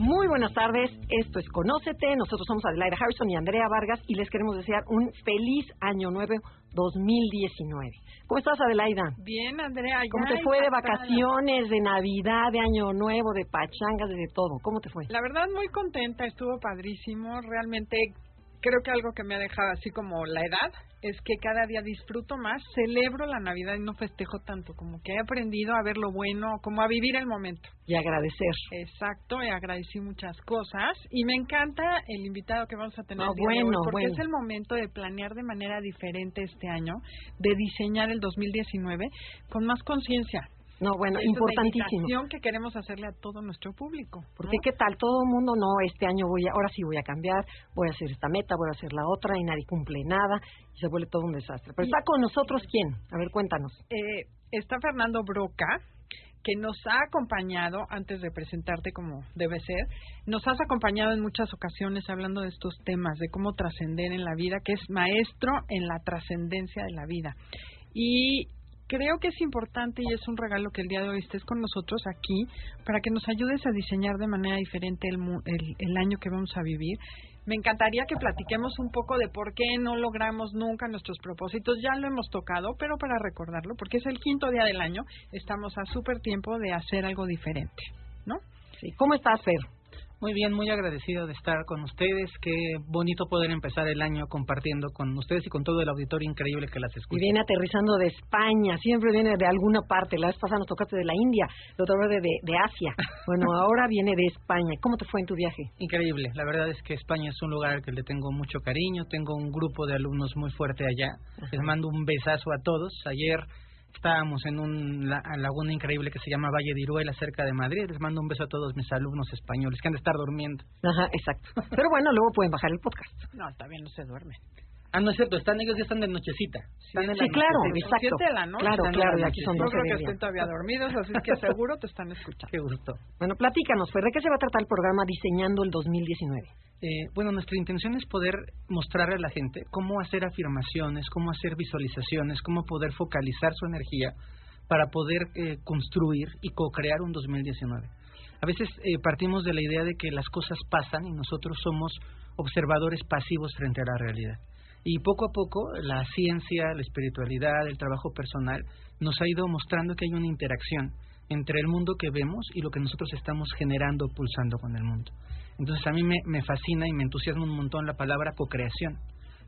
Muy buenas tardes, esto es Conócete, nosotros somos Adelaida Harrison y Andrea Vargas y les queremos desear un feliz año nuevo 2019. ¿Cómo estás Adelaida? Bien, Andrea. ¿Cómo te fue de vacaciones, de Navidad, de Año Nuevo, de pachangas, de todo? ¿Cómo te fue? La verdad muy contenta, estuvo padrísimo, realmente creo que algo que me ha dejado así como la edad es que cada día disfruto más, celebro la Navidad y no festejo tanto, como que he aprendido a ver lo bueno, como a vivir el momento. Y agradecer. Exacto, y agradecí muchas cosas y me encanta el invitado que vamos a tener bueno, porque es el momento de planear de manera diferente este año, de diseñar el 2019 con más conciencia no, bueno, importantísimo. Es que queremos hacerle a todo nuestro público. Porque qué tal, todo el mundo, no, este año voy a, ahora sí voy a cambiar, voy a hacer esta meta, voy a hacer la otra y nadie cumple nada y se vuelve todo un desastre. Pero está con nosotros quién? A ver, cuéntanos. Eh, está Fernando Broca, que nos ha acompañado, antes de presentarte como debe ser, nos has acompañado en muchas ocasiones hablando de estos temas, de cómo trascender en la vida, que es maestro en la trascendencia de la vida. Y creo que es importante y es un regalo que el día de hoy estés con nosotros aquí para que nos ayudes a diseñar de manera diferente el, el, año que vamos a vivir. Me encantaría que platiquemos un poco de por qué no logramos nunca nuestros propósitos. Ya lo hemos tocado, pero para recordarlo, porque es el quinto día del año, estamos a súper tiempo de hacer algo diferente, ¿no? Sí. ¿Cómo estás, Fer? Muy bien, muy agradecido de estar con ustedes. Qué bonito poder empezar el año compartiendo con ustedes y con todo el auditorio increíble que las escucha. Y viene aterrizando de España, siempre viene de alguna parte. La vez pasada nos tocaste de la India, la otra vez de, de Asia. Bueno, ahora viene de España. ¿Cómo te fue en tu viaje? Increíble. La verdad es que España es un lugar al que le tengo mucho cariño. Tengo un grupo de alumnos muy fuerte allá. Les mando un besazo a todos. Ayer Estábamos en una laguna increíble que se llama Valle de Iruela, cerca de Madrid. Les mando un beso a todos mis alumnos españoles que han de estar durmiendo. Ajá, exacto. Pero bueno, luego pueden bajar el podcast. No, está bien, no se duermen. Ah, no es cierto, están ellos ya están de nochecita. sí, claro, exacto. Claro, claro, y aquí son dos creo que estén todavía dormidos, así que seguro te están escuchando. Qué gusto. Bueno, platícanos, ¿de qué se va a tratar el programa Diseñando el 2019? Eh, bueno, nuestra intención es poder mostrarle a la gente cómo hacer afirmaciones, cómo hacer visualizaciones, cómo poder focalizar su energía para poder eh, construir y co-crear un 2019. A veces eh, partimos de la idea de que las cosas pasan y nosotros somos observadores pasivos frente a la realidad. Y poco a poco la ciencia, la espiritualidad, el trabajo personal nos ha ido mostrando que hay una interacción entre el mundo que vemos y lo que nosotros estamos generando, pulsando con el mundo. Entonces a mí me, fascina y me entusiasma un montón la palabra co-creación,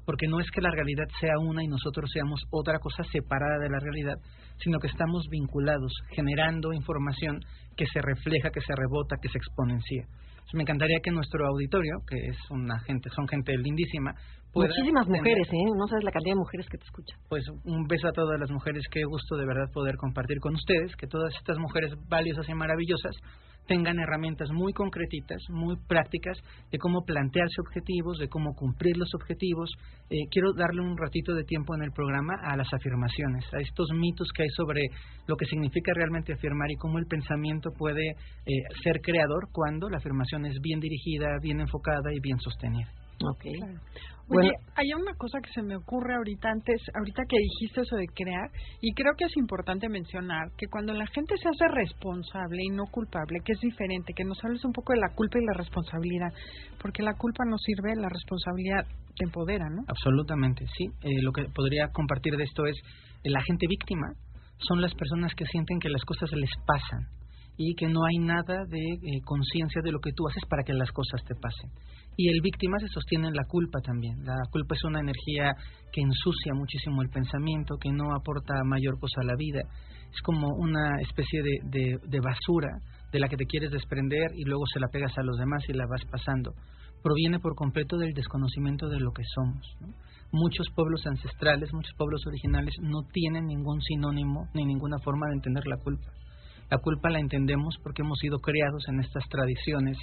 porque no es que la realidad sea una y nosotros seamos otra cosa separada de la realidad, sino que estamos vinculados, generando información que se refleja, que se rebota, que se exponencia me encantaría que nuestro auditorio, que es una gente, son gente lindísima, Muchísimas mujeres, ¿eh? No sabes la cantidad de mujeres que te escuchan. Pues un beso a todas las mujeres, qué gusto de verdad poder compartir con ustedes, que todas estas mujeres valiosas y maravillosas tengan herramientas muy concretitas, muy prácticas de cómo plantearse objetivos, de cómo cumplir los objetivos. Eh, quiero darle un ratito de tiempo en el programa a las afirmaciones, a estos mitos que hay sobre lo que significa realmente afirmar y cómo el pensamiento puede eh, ser creador cuando la afirmación es bien dirigida, bien enfocada y bien sostenida. Okay. Bueno, hay una cosa que se me ocurre ahorita antes, ahorita que dijiste eso de crear, y creo que es importante mencionar que cuando la gente se hace responsable y no culpable, que es diferente, que nos hables un poco de la culpa y la responsabilidad, porque la culpa no sirve, la responsabilidad te empodera, ¿no? Absolutamente, sí. Eh, lo que podría compartir de esto es la gente víctima son las personas que sienten que las cosas les pasan y que no hay nada de eh, conciencia de lo que tú haces para que las cosas te pasen. Y el víctima se sostiene en la culpa también. La culpa es una energía que ensucia muchísimo el pensamiento, que no aporta mayor cosa a la vida. Es como una especie de, de, basura de la que te quieres desprender y luego se la pegas a los demás y la vas pasando. Proviene por completo del desconocimiento de lo que somos. Muchos pueblos ancestrales, muchos pueblos originales no tienen ningún sinónimo ni ninguna forma de entender la culpa. La culpa la entendemos porque hemos sido creados en estas tradiciones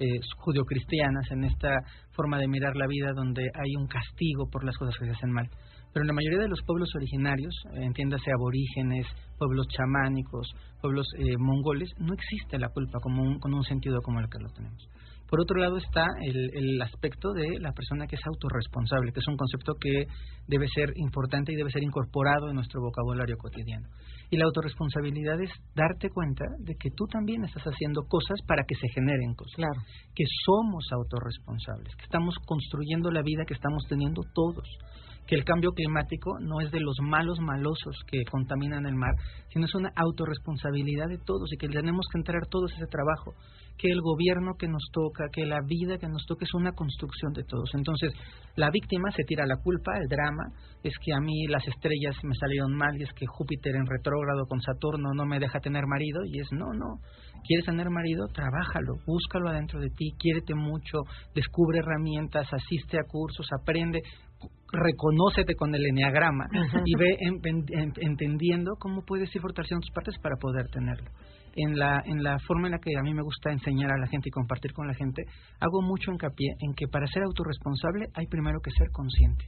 eh, judio-cristianas, en esta forma de mirar la vida donde hay un castigo por las cosas que se hacen mal. Pero en la mayoría de los pueblos originarios, eh, entiéndase aborígenes, pueblos chamánicos, pueblos eh, mongoles, no existe la culpa como un, con un sentido como el que lo tenemos. Por otro lado está el, el, aspecto de la persona que es autorresponsable, que es un concepto que debe ser importante y debe ser incorporado en nuestro vocabulario cotidiano. Y la autorresponsabilidad es darte cuenta de que tú también estás haciendo cosas para que se generen cosas. Claro. Que somos autorresponsables, que estamos construyendo la vida que estamos teniendo todos que el cambio climático no es de los malos malosos que contaminan el mar, sino es una autorresponsabilidad de todos y que tenemos que entrar todos ese trabajo, que el gobierno que nos toca, que la vida que nos toca es una construcción de todos. Entonces, la víctima se tira la culpa, el drama, es que a mí las estrellas me salieron mal y es que Júpiter en retrógrado con Saturno no me deja tener marido y es no, no. ¿Quieres tener marido? Trabájalo, búscalo adentro de ti, quiérete mucho, descubre herramientas, asiste a cursos, aprende, reconócete con el enneagrama y ve entendiendo cómo puedes ir fortaleciendo tus partes para poder tenerlo. En la, en la forma en la que a mí me gusta enseñar a la gente y compartir con la gente, hago mucho hincapié en que para ser autorresponsable hay primero que ser consciente.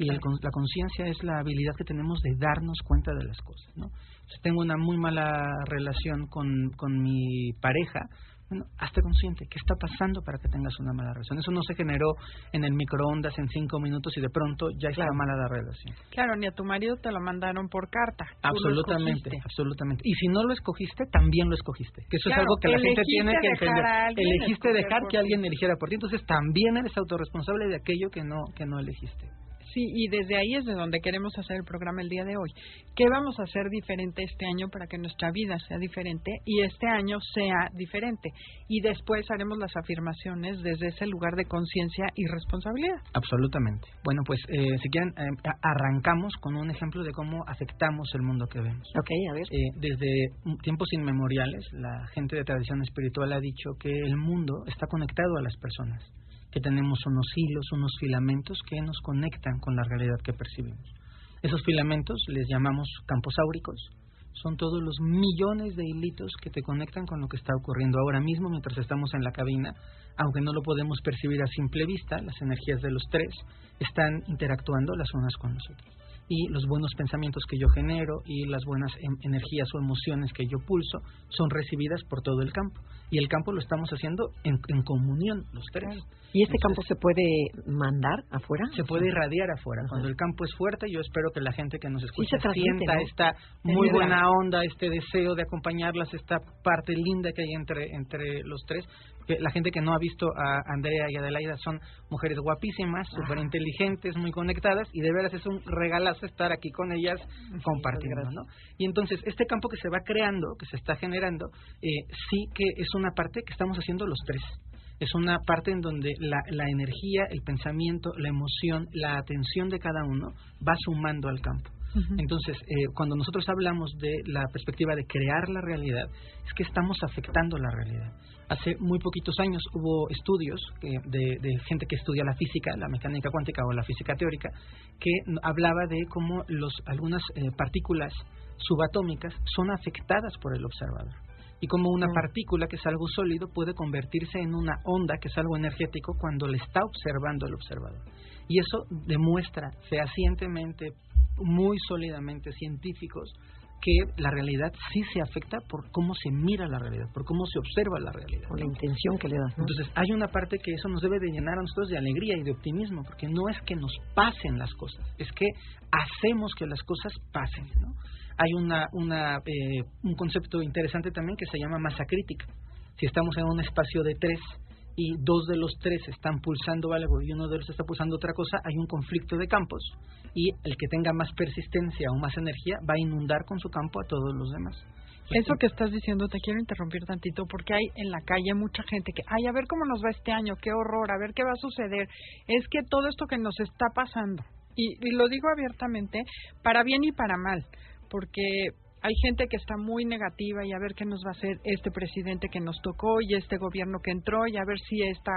Y la conciencia es la habilidad que tenemos de darnos cuenta de las cosas. ¿no? Si tengo una muy mala relación con, con mi pareja, bueno, hazte consciente, ¿qué está pasando para que tengas una mala relación? Eso no se generó en el microondas en cinco minutos y de pronto ya está mala la relación. Claro, ni a tu marido te lo mandaron por carta. Absolutamente, absolutamente. Y si no lo escogiste, también lo escogiste. Que eso es algo que la gente tiene que entender. Elegiste dejar que alguien eligiera por ti, entonces también eres autorresponsable de aquello que no, que no elegiste. Sí, y desde ahí es de donde queremos hacer el programa el día de hoy. ¿Qué vamos a hacer diferente este año para que nuestra vida sea diferente y este año sea diferente? Y después haremos las afirmaciones desde ese lugar de conciencia y responsabilidad. Absolutamente. Bueno, pues eh, si quieren, eh, arrancamos con un ejemplo de cómo afectamos el mundo que vemos. Ok, a ver. Eh, desde tiempos inmemoriales, la gente de tradición espiritual ha dicho que el mundo está conectado a las personas que tenemos unos hilos, unos filamentos que nos conectan con la realidad que percibimos. Esos filamentos les llamamos campos áuricos. Son todos los millones de hilitos que te conectan con lo que está ocurriendo ahora mismo mientras estamos en la cabina. Aunque no lo podemos percibir a simple vista, las energías de los tres están interactuando las unas con las otras y los buenos pensamientos que yo genero y las buenas em, energías o emociones que yo pulso son recibidas por todo el campo. Y el campo lo estamos haciendo en, comunión los tres. ¿Y este campo se puede mandar afuera? Se puede irradiar afuera. Cuando el campo es fuerte, yo espero que la gente que nos escucha sienta esta muy buena onda, este deseo de acompañarlas, esta parte linda que hay entre, entre los tres la gente que no ha visto a Andrea y Adelaida son mujeres guapísimas, súper inteligentes, muy conectadas y de veras es un regalazo estar aquí con ellas compartiendo, ¿no? Y entonces este campo que se va creando, que se está generando, eh, sí que es una parte que estamos haciendo los tres. Es una parte en donde la, la energía, el pensamiento, la emoción, la atención de cada uno va sumando al campo. Entonces, eh, cuando nosotros hablamos de la perspectiva de crear la realidad, es que estamos afectando la realidad. Hace muy poquitos años hubo estudios eh, de, gente que estudia la física, la mecánica cuántica o la física teórica, que hablaba de cómo los, algunas eh, partículas subatómicas son afectadas por el observador y cómo una partícula que es algo sólido puede convertirse en una onda que es algo energético cuando le está observando el observador. Y eso demuestra fehacientemente muy sólidamente científicos que la realidad sí se afecta por cómo se mira la realidad, por cómo se observa la realidad. Por la intención que le das. Entonces, hay una parte que eso nos debe de llenar a nosotros de alegría y de optimismo, porque no es que nos pasen las cosas, es que hacemos que las cosas pasen. ¿no? Hay una, una, eh, un concepto interesante también que se llama masa crítica. Si estamos en un espacio de tres, y dos de los tres están pulsando algo y uno de los está pulsando otra cosa, hay un conflicto de campos y el que tenga más persistencia o más energía va a inundar con su campo a todos los demás. Eso que estás diciendo, te quiero interrumpir tantito, porque hay en la calle mucha gente que, ay, a ver cómo nos va este año, qué horror, a ver qué va a suceder. Es que todo esto que nos está pasando, y, y lo digo abiertamente, para bien y para mal, porque hay gente que está muy negativa y a ver qué nos va a hacer este presidente que nos tocó y este gobierno que entró y a ver si está,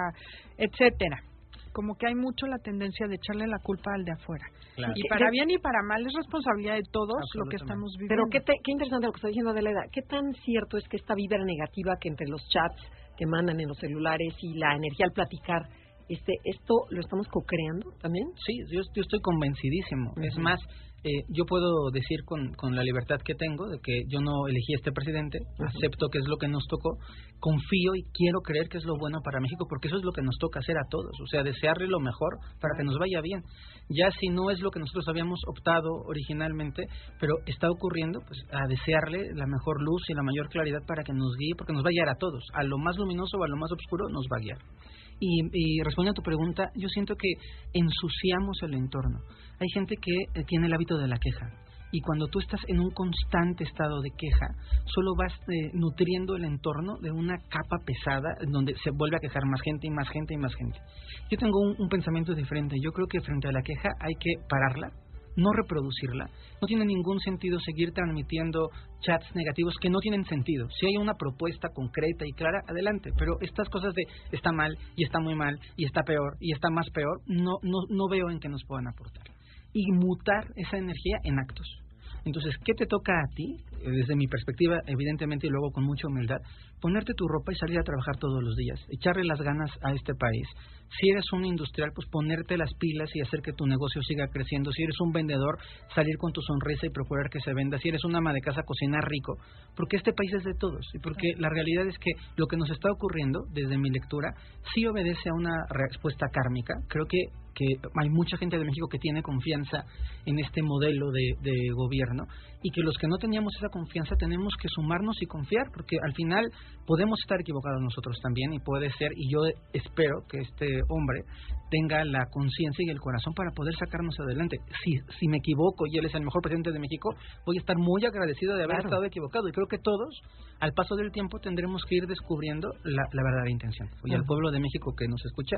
etcétera. Como que hay mucho la tendencia de echarle la culpa al de afuera. Y para bien y para mal es responsabilidad de todos lo que estamos viviendo. Pero qué, qué interesante lo que está diciendo Adelaida. ¿Qué tan cierto es que esta vibra negativa que entre los chats que mandan en los celulares y la energía al platicar. Este, ¿Esto lo estamos co-creando también? Sí, yo, yo estoy convencidísimo. Es más, eh, yo puedo decir con, con, la libertad que tengo de que yo no elegí a este presidente, acepto que es lo que nos tocó, confío y quiero creer que es lo bueno para México, porque eso es lo que nos toca hacer a todos, o sea, desearle lo mejor para que nos vaya bien. Ya si no es lo que nosotros habíamos optado originalmente, pero está ocurriendo, pues a desearle la mejor luz y la mayor claridad para que nos guíe, porque nos va a guiar a todos, a lo más luminoso o a lo más oscuro nos va a guiar. Y, y respondiendo a tu pregunta, yo siento que ensuciamos el entorno. Hay gente que eh, tiene el hábito de la queja. Y cuando tú estás en un constante estado de queja, solo vas eh, nutriendo el entorno de una capa pesada donde se vuelve a quejar más gente y más gente y más gente. Yo tengo un pensamiento diferente. Yo creo que frente a la queja hay que pararla, no reproducirla. No tiene ningún sentido seguir transmitiendo chats negativos que no tienen sentido. Si hay una propuesta concreta y clara, adelante. Pero estas cosas de está mal y está muy mal y está peor y está más peor, no, no, no veo en qué nos puedan aportar. Y mutar esa energía en actos. Entonces, ¿qué te toca a ti? Desde mi perspectiva, evidentemente, y luego con mucha humildad, ponerte tu ropa y salir a trabajar todos los días, echarle las ganas a este país. Si eres un industrial, pues ponerte las pilas y hacer que tu negocio siga creciendo. Si eres un vendedor, salir con tu sonrisa y procurar que se venda. Si eres un ama de casa, cocinar rico. Porque este país es de todos. Y porque la realidad es que lo que nos está ocurriendo, desde mi lectura, sí obedece a una respuesta kármica. Creo que que hay mucha gente de México que tiene confianza en este modelo de, de, gobierno y que los que no teníamos esa confianza tenemos que sumarnos y confiar porque al final podemos estar equivocados nosotros también y puede ser y yo espero que este hombre tenga la conciencia y el corazón para poder sacarnos adelante. Si, si me equivoco y él es el mejor presidente de México, voy a estar muy agradecido de haber estado equivocado. Y creo que todos al paso del tiempo tendremos que ir descubriendo la, la verdadera intención. Y al pueblo de México que nos escucha,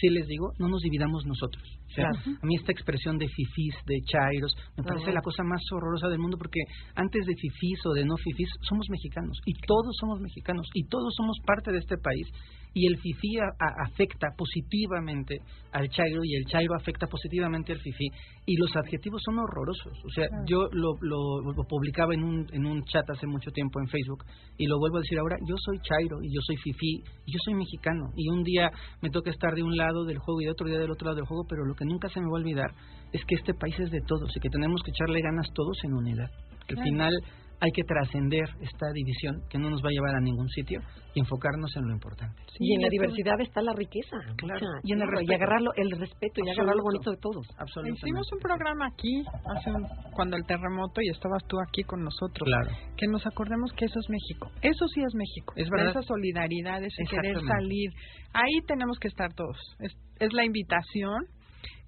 si les digo, no nos dividamos nosotros. A mí esta expresión de fifís, de chairos, me parece la cosa más horrorosa del mundo porque antes de fifís o de no fifís, somos mexicanos. Y todos somos mexicanos. Y todos somos parte de este país y el FIFI afecta positivamente al Chairo y el Chairo afecta positivamente al FIFI y los adjetivos son horrorosos. O sea, yo lo, lo, publicaba en un, en un chat hace mucho tiempo en Facebook y lo vuelvo a decir ahora, yo soy Chairo y yo soy FIFI y yo soy mexicano y un día me toca estar de un lado del juego y de otro día del otro lado del juego, pero lo que nunca se me va a olvidar es que este país es de todos y que tenemos que echarle ganas todos en unidad. Al final hay que trascender esta división que no nos va a llevar a ningún sitio y enfocarnos en lo importante. y en la diversidad está la riqueza. Claro. y en el y agarrarlo, el respeto y agarrar lo bonito de todos. Absolutamente. Hicimos un programa aquí hace cuando el terremoto y estabas tú aquí con nosotros. Claro. Que nos acordemos que eso es México. Eso sí es México. Es verdad. Esa solidaridad, ese querer salir. Ahí tenemos que estar todos. Es, es la invitación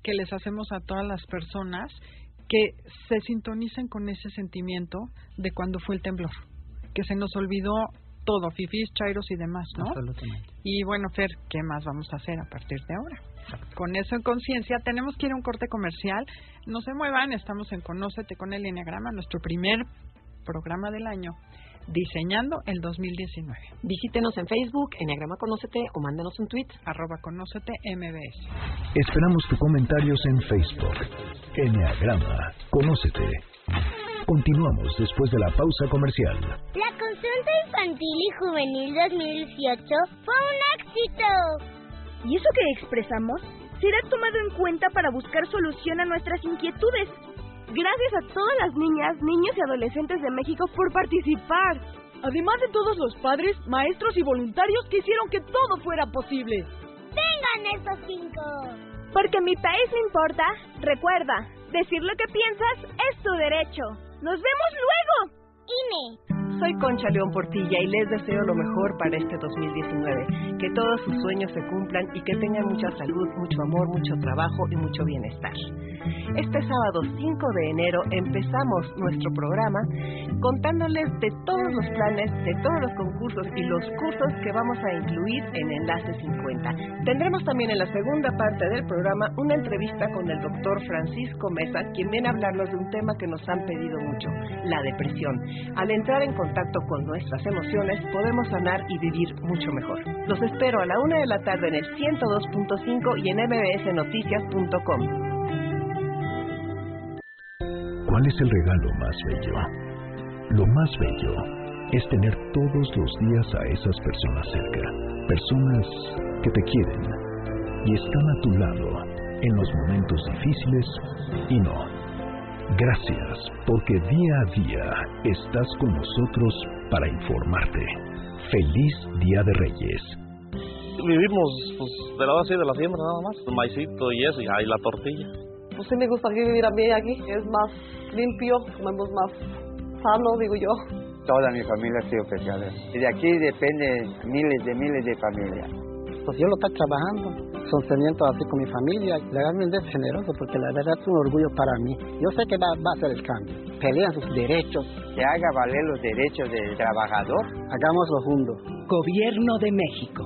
que les hacemos a todas las personas que se sintonicen con ese sentimiento de cuando fue el temblor, que se nos olvidó todo, fifís, chairos y demás, ¿no? Y bueno, Fer, ¿qué más vamos a hacer a partir de ahora? Con eso en conciencia, tenemos que ir a un corte comercial. No se muevan, estamos en Conócete con el Enneagrama, nuestro primer programa del año. Diseñando el 2019. Visítenos en Facebook, Enneagrama Conócete o mándenos un tweet. Arroba Conócete MBS. Esperamos tus comentarios en Facebook. Enneagrama Conócete. Continuamos después de la pausa comercial. La consulta infantil y juvenil 2018 fue un éxito. ¿Y eso que expresamos será tomado en cuenta para buscar solución a nuestras inquietudes? Gracias a todas las niñas, niños y adolescentes de México por participar. Además de todos los padres, maestros y voluntarios que hicieron que todo fuera posible. ¡Vengan esos cinco! Porque mi país me importa, recuerda, decir lo que piensas es tu derecho. ¡Nos vemos luego! INE. Soy Concha León Portilla y les deseo lo mejor para este 2019. Que todos sus sueños se cumplan y que tengan mucha salud, mucho amor, mucho trabajo y mucho bienestar. Este sábado 5 de enero empezamos nuestro programa contándoles de todos los planes, de todos los concursos y los cursos que vamos a incluir en Enlace 50. Tendremos también en la segunda parte del programa una entrevista con el doctor Francisco Mesa, quien viene a hablarnos de un tema que nos han pedido mucho, la depresión. Al entrar en contacto con nuestras emociones, podemos sanar y vivir mucho mejor. Los espero a la una de la tarde en el 102.5 y en mbsnoticias.com. ¿Cuál es el regalo más bello? Lo más bello es tener todos los días a esas personas cerca, personas que te quieren y están a tu lado en los momentos difíciles y no. Gracias porque día a día estás con nosotros para informarte. Feliz Día de Reyes. Vivimos pues, de la base de la siembra nada más, el maicito y eso, y ahí la tortilla. Pues sí me gusta vivir a mí aquí, es más limpio, comemos más sano, digo yo. Toda mi familia ha sido especial. Y de aquí depende miles de miles de familias. Pues yo lo estoy trabajando, sostenimiento así con mi familia. Legalmente es generoso porque la verdad es un orgullo para mí. Yo sé que va, va a ser el cambio. Pelean sus derechos. Que haga valer los derechos del trabajador. Hagámoslo juntos. Gobierno de México.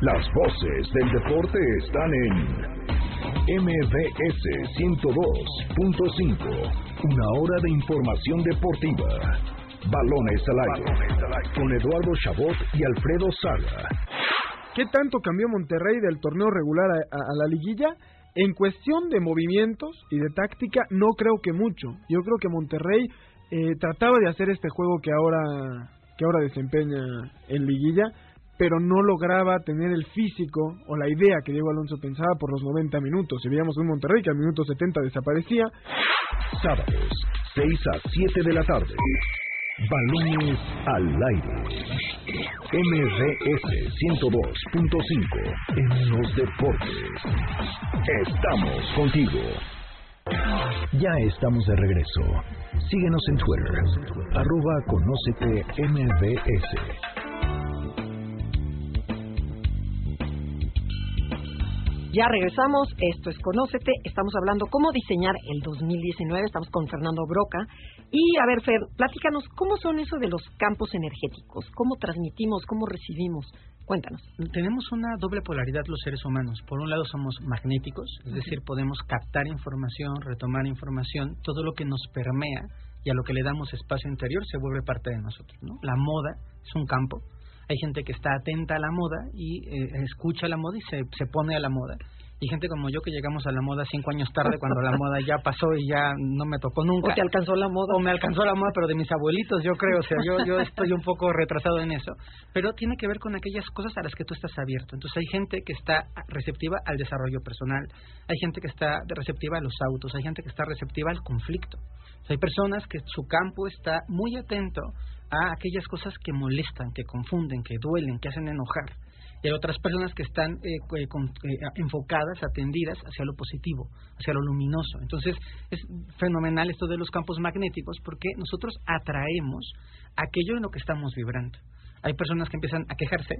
Las voces del deporte están en MBS 102.5. Una hora de información deportiva. Balones al aire. Con Eduardo Chabot y Alfredo Saga. ¿Qué tanto cambió Monterrey del torneo regular a, la liguilla? En cuestión de movimientos y de táctica, no creo que mucho. Yo creo que Monterrey eh, trataba de hacer este juego que ahora que ahora desempeña en liguilla, pero no lograba tener el físico o la idea que Diego Alonso pensaba por los 90 minutos. Si veíamos un Monterrey que al minuto 70 desaparecía. Sábados, 6 a 7 de la tarde. Balones al aire. MBS 102.5 en los deportes. Estamos contigo. Ya estamos de regreso. Síguenos en Twitter. Arroba Conócete MBS. Ya regresamos, esto es Conócete, estamos hablando cómo diseñar el 2019, estamos con Fernando Broca. Y a ver, Fer, platícanos, ¿cómo son eso de los campos energéticos? ¿Cómo transmitimos, cómo recibimos? Cuéntanos. Tenemos una doble polaridad los seres humanos. Por un lado somos magnéticos, es decir, podemos captar información, retomar información, todo lo que nos permea y a lo que le damos espacio interior se vuelve parte de nosotros. ¿no? La moda es un campo hay gente que está atenta a la moda y eh, escucha la moda y se, se pone a la moda. Y gente como yo que llegamos a la moda cinco años tarde cuando la moda ya pasó y ya no me tocó nunca. O te alcanzó la moda. O me alcanzó la moda, pero de mis abuelitos, yo creo. O sea, yo, yo estoy un poco retrasado en eso. Pero tiene que ver con aquellas cosas a las que tú estás abierto. Entonces hay gente que está receptiva al desarrollo personal. Hay gente que está receptiva a los autos. Hay gente que está receptiva al conflicto. O sea, hay personas que su campo está muy atento a aquellas cosas que molestan, que confunden, que duelen, que hacen enojar. Y hay otras personas que están eh, con, eh, enfocadas, atendidas hacia lo positivo, hacia lo luminoso. Entonces es fenomenal esto de los campos magnéticos porque nosotros atraemos aquello en lo que estamos vibrando. Hay personas que empiezan a quejarse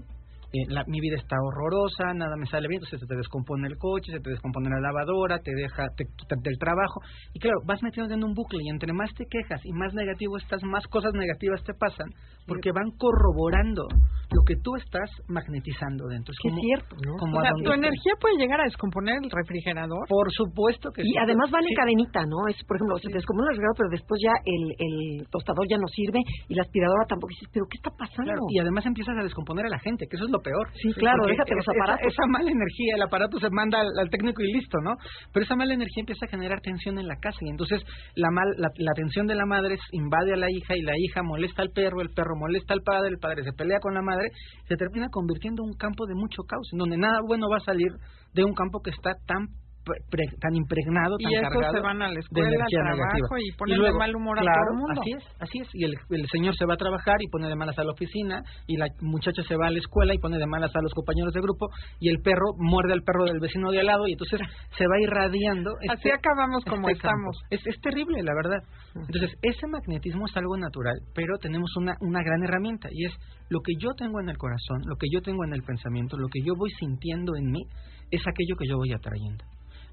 eh, la, mi vida está horrorosa, nada me sale bien, entonces se te descompone el coche, se te descompone la lavadora, te deja te, te, del trabajo. Y claro, vas metiendo en un bucle y entre más te quejas y más negativo estás, más cosas negativas te pasan, porque van corroborando lo que tú estás magnetizando dentro. Es, como, es cierto, ¿no? Como o sea, tu energía puede llegar a descomponer el refrigerador. Por supuesto que y sí. Y además van en cadenita, ¿no? Es, por ejemplo, se te descompone el refrigerador, pero después ya el, el tostador ya no sirve y la aspiradora tampoco. Y dices, ¿pero qué está pasando? Claro, y además empiezas a descomponer a la gente, que eso es lo peor. Sí, claro, Porque déjate los aparatos. Esa, esa, mala energía, el aparato se manda al, al, técnico y listo, ¿no? Pero esa mala energía empieza a generar tensión en la casa y entonces la, mal, la, la tensión de la madre invade a la hija y la hija molesta al perro, el perro molesta al padre, el padre se pelea con la madre, se termina convirtiendo en un campo de mucho caos, en donde nada bueno va a salir de un campo que está tan Pre, tan impregnado, tan y cargado se van a la escuela, de energía al trabajo negativa. y ponen y luego, de mal humor claro, a todo el mundo. Así es, así es. Y el, el, señor se va a trabajar y pone de malas a la oficina, y la muchacha se va a la escuela y pone de malas a los compañeros de grupo, y el perro muerde al perro del vecino de al lado, y entonces se va irradiando. Este, Así acabamos como este estamos. Es, es terrible, la verdad. Entonces, ese magnetismo es algo natural, pero tenemos una, una gran herramienta, y es lo que yo tengo en el corazón, lo que yo tengo en el pensamiento, lo que yo voy sintiendo en mí, es aquello que yo voy atrayendo.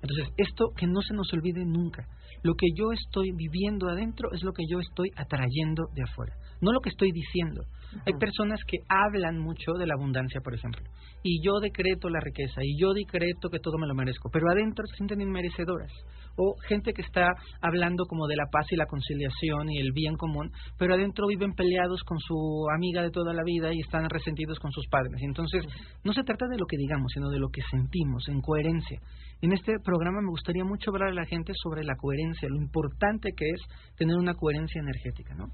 Entonces, esto que no se nos olvide nunca. Lo que yo estoy viviendo adentro es lo que yo estoy atrayendo de afuera, no lo que estoy diciendo. Uh -huh. Hay personas que hablan mucho de la abundancia, por ejemplo, y yo decreto la riqueza, y yo decreto que todo me lo merezco, pero adentro se sienten inmerecedoras. O gente que está hablando como de la paz y la conciliación y el bien común, pero adentro viven peleados con su amiga de toda la vida y están resentidos con sus padres. Y entonces, no se trata de lo que digamos, sino de lo que sentimos, en coherencia. En este programa me gustaría mucho hablar a la gente sobre la coherencia, lo importante que es tener una coherencia energética, ¿no?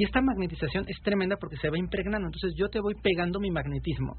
Y esta magnetización es tremenda porque se va impregnando. Entonces yo te voy pegando mi magnetismo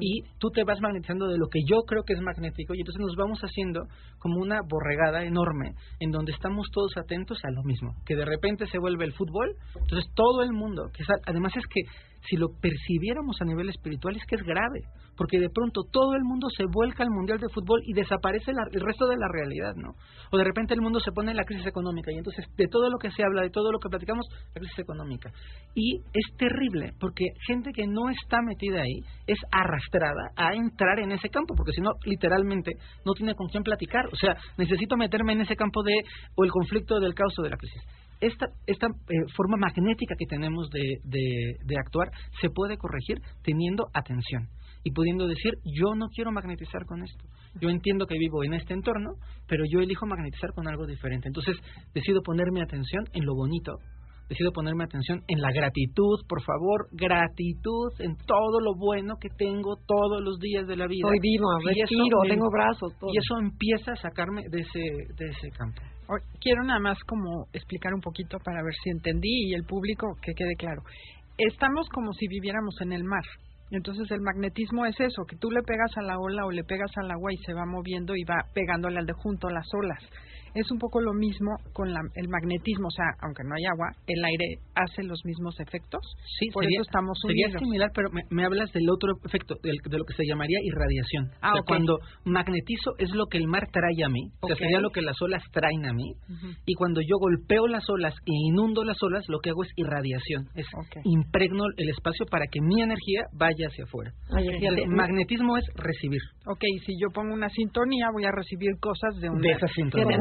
y tú te vas magnetizando de lo que yo creo que es magnético y entonces nos vamos haciendo como una borregada enorme en donde estamos todos atentos a lo mismo. Que de repente se vuelve el fútbol, entonces todo el mundo, que además es que si lo percibiéramos a nivel espiritual es que es grave, porque de pronto todo el mundo se vuelca al Mundial de Fútbol y desaparece el resto de la realidad, ¿no? O de repente el mundo se pone en la crisis económica y entonces de todo lo que se habla, de todo lo que platicamos, la crisis económica. Y es terrible, porque gente que no está metida ahí es arrastrada a entrar en ese campo, porque si no, literalmente no tiene con quién platicar. O sea, necesito meterme en ese campo de o el conflicto del caos o de la crisis esta, esta eh, forma magnética que tenemos de, de, actuar se puede corregir teniendo atención y pudiendo decir, yo no quiero magnetizar con esto. Yo entiendo que vivo en este entorno, pero yo elijo magnetizar con algo diferente. Entonces, decido ponerme atención en lo bonito, decido ponerme atención en la gratitud, por favor, gratitud en todo lo bueno que tengo todos los días de la vida. Soy vivo, respiro, tengo brazos, Y eso empieza a sacarme de ese, de ese campo. Quiero nada más como explicar un poquito para ver si entendí y el público que quede claro. Estamos como si viviéramos en el mar. Entonces el magnetismo es eso, que tú le pegas a la ola o le pegas al agua y se va moviendo y va pegándole al de junto las olas es un poco lo mismo con el magnetismo, o sea, aunque no hay agua, el aire hace los mismos efectos. Sí, por sería, eso estamos unidos. Sería similar, pero me, hablas del otro efecto, de, lo que se llamaría irradiación. Ah, o sea, cuando magnetizo es lo que el mar trae a mí, o sea, sería lo que las olas traen a mí, y cuando yo golpeo las olas e inundo las olas, lo que hago es irradiación, es impregno el espacio para que mi energía vaya hacia afuera. El magnetismo es recibir. Ok, si yo pongo una sintonía, voy a recibir cosas de una... De esa sintonía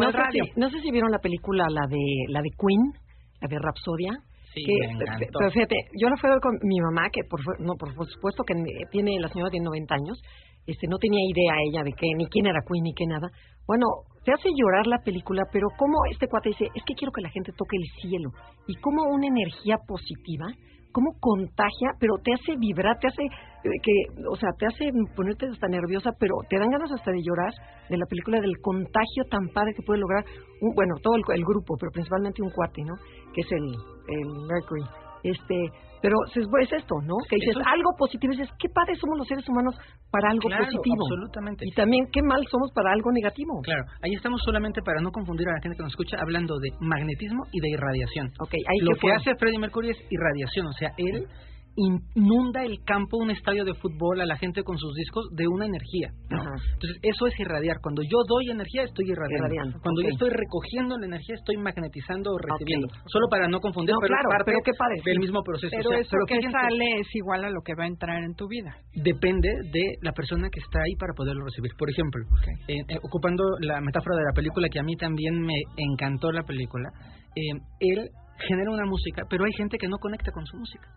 no sé si vieron la película, la de la de Queen, la de Rapsodia. Sí, Pero fíjate, yo la fui a ver con mi mamá, que por, no, por supuesto que tiene, la señora tiene 90 años, este, no tenía idea ella de que ni quién era Queen ni qué nada. Bueno, te hace llorar la película, pero como este cuate dice, es que quiero que la gente toque el cielo. Y como una energía positiva cómo contagia, pero te hace vibrar, te hace eh, que, o sea, te hace ponerte hasta nerviosa, pero te dan ganas hasta de llorar de la película del contagio tan padre que puede lograr, un, bueno, todo el, el, grupo, pero principalmente un cuate, ¿no? Que es el, el Mercury. Este, pero es esto, ¿no? Que dices algo positivo, dices, qué padre somos los seres humanos para algo positivo. absolutamente. Y también qué mal somos para algo negativo. Claro, ahí estamos solamente para no confundir a la gente que nos escucha hablando de magnetismo y de irradiación. Okay, ahí Lo que hace Freddie Mercury es irradiación, o sea, él inunda el campo, un estadio de fútbol, a la gente con sus discos de una energía. Entonces, eso es irradiar. Cuando yo doy energía, estoy irradiando. Cuando yo estoy recogiendo la energía, estoy magnetizando o recibiendo. Solo para no confundir, pero claro, parte pero qué del mismo proceso. Pero eso que sale es igual a lo que va a entrar en tu vida. Depende de la persona que está ahí para poderlo recibir. Por ejemplo, eh, eh, ocupando la metáfora de la película, que a mí también me encantó la película, eh, él genera una música, pero hay gente que no conecta con su música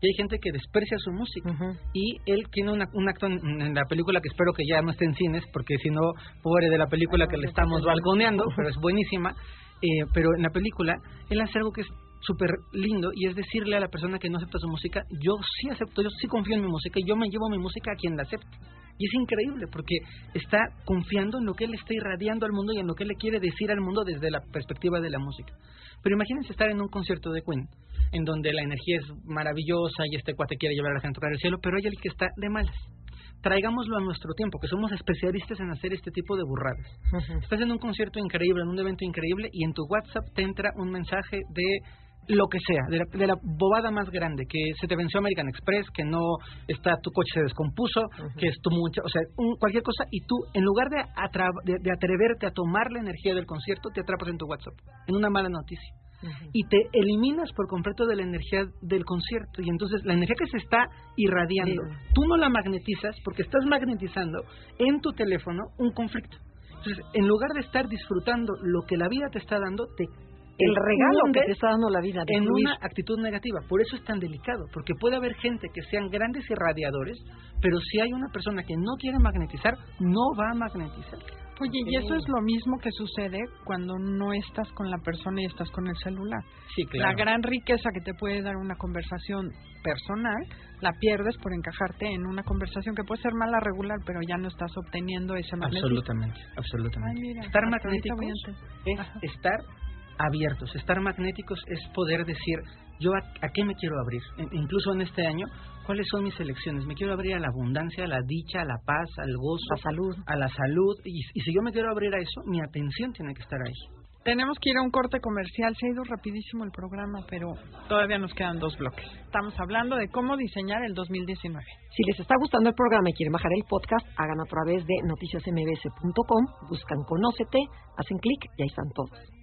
y hay gente que desprecia su música. Y él tiene un acto en, la película que espero que ya no esté en cines, porque si no, pobre de la película que le estamos balconeando, pero es buenísima. Eh, pero en la película, él hace algo que es súper lindo y es decirle a la persona que no acepta su música, yo sí acepto, yo sí confío en mi música y yo me llevo mi música a quien la acepte. Y es increíble porque está confiando en lo que él está irradiando al mundo y en lo que él le quiere decir al mundo desde la perspectiva de la música. Pero imagínense estar en un concierto de Queen, en donde la energía es maravillosa y este cuate quiere llevar a la gente a tocar el cielo, pero hay alguien que está de malas. Traigámoslo a nuestro tiempo, que somos especialistas en hacer este tipo de burradas. Estás en un concierto increíble, en un evento increíble, y en tu WhatsApp te entra un mensaje de lo que sea, de la, bobada más grande, que se te venció American Express, que no está, tu coche se descompuso, que es tu mucha, o sea, cualquier cosa, y tú, en lugar de, de, atreverte a tomar la energía del concierto, te atrapas en tu WhatsApp, en una mala noticia. Y te eliminas por completo de la energía del concierto. Y entonces la energía que se está irradiando, tú no la magnetizas porque estás magnetizando en tu teléfono un conflicto. Entonces, en lugar de estar disfrutando lo que la vida te está dando, te el regalo que te está dando la vida. en una actitud negativa. Por eso es tan delicado, porque puede haber gente que sean grandes irradiadores, pero si hay una persona que no quiere magnetizar, no va a magnetizar. Oye, y eso es lo mismo que sucede cuando no estás con la persona y estás con el celular. Sí, claro. La gran riqueza que te puede dar una conversación personal, la pierdes por encajarte en una conversación que puede ser mala regular, pero ya no estás obteniendo ese magnetismo. Absolutamente, absolutamente. estar magnético es estar abiertos. Estar magnéticos es poder decir, yo a, qué me quiero abrir. incluso en este año, ¿cuáles son mis elecciones? Me quiero abrir a la abundancia, a la dicha, a la paz, al gozo, la salud. a la salud. Y, y si yo me quiero abrir a eso, mi atención tiene que estar ahí. Tenemos que ir a un corte comercial. Se ha ido rapidísimo el programa, pero todavía nos quedan dos bloques. Estamos hablando de cómo diseñar el 2019. Si les está gustando el programa y quieren bajar el podcast, hagan a través de noticiasmbs.com, buscan Conócete, hacen clic y ahí están todos.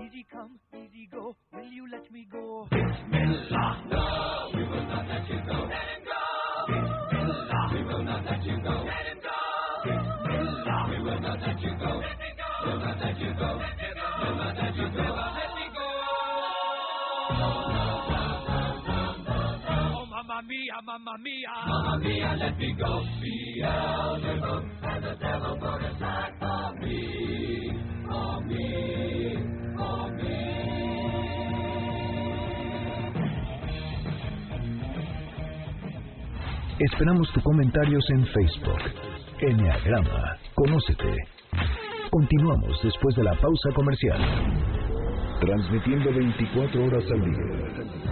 Easy come, easy go, will you let me go? Bismillah. No, we will not let you go. Let him go. Bismillah. We will not let you go. Let him go. Bismillah. We will not let you go. Let me go. We'll not let you go. Let me go. We'll not let you go. Mia, mamma mia. Mamma mia, let me go. Beelzebub and the devil put aside for me, for me. Esperamos tus comentarios en Facebook. Enneagrama, conócete. Continuamos después de la pausa comercial. Transmitiendo 24 horas al día.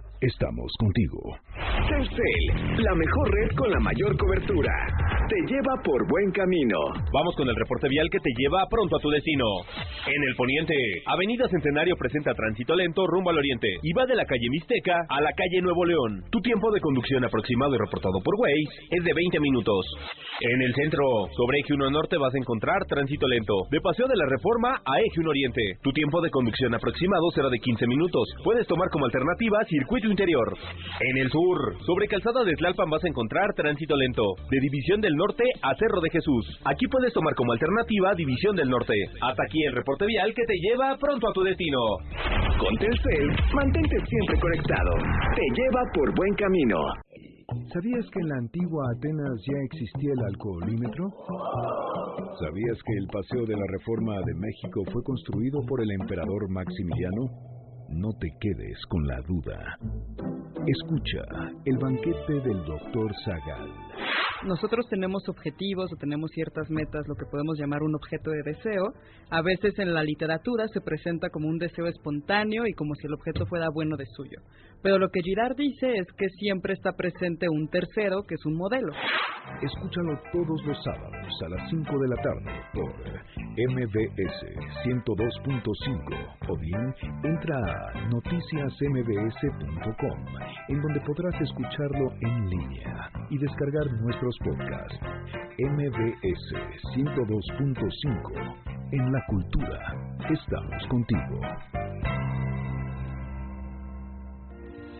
Estamos contigo. Telcel, la mejor red con la mayor cobertura. Te lleva por buen camino. Vamos con el reporte vial que te lleva pronto a tu destino. En el poniente, Avenida Centenario presenta tránsito lento rumbo al oriente y va de la calle Mixteca a la calle Nuevo León. Tu tiempo de conducción aproximado y reportado por Waze es de 20 minutos. En el centro, sobre Eje 1 Norte vas a encontrar tránsito lento. De Paseo de la Reforma a Eje 1 Oriente. Tu tiempo de conducción aproximado será de 15 minutos. Puedes tomar como alternativa circuito interior. En el sur, sobre Calzada de Tlalpan vas a encontrar tránsito lento, de División del Norte a Cerro de Jesús. Aquí puedes tomar como alternativa División del Norte. Hasta aquí el reporte vial que te lleva pronto a tu destino. Con Telcel, mantente siempre conectado. Te lleva por buen camino. ¿Sabías que en la antigua Atenas ya existía el alcoholímetro? ¿Sabías que el Paseo de la Reforma de México fue construido por el emperador Maximiliano? No te quedes con la duda. Escucha el banquete del doctor Zagal. Nosotros tenemos objetivos o tenemos ciertas metas, lo que podemos llamar un objeto de deseo. A veces en la literatura se presenta como un deseo espontáneo y como si el objeto fuera bueno de suyo. Pero lo que Girard dice es que siempre está presente un tercero, que es un modelo. Escúchalo todos los sábados a las 5 de la tarde por MBS 102.5 o bien entra a noticiasmbs.com en donde podrás escucharlo en línea y descargar nuestros podcasts. MBS 102.5 en la cultura. Estamos contigo.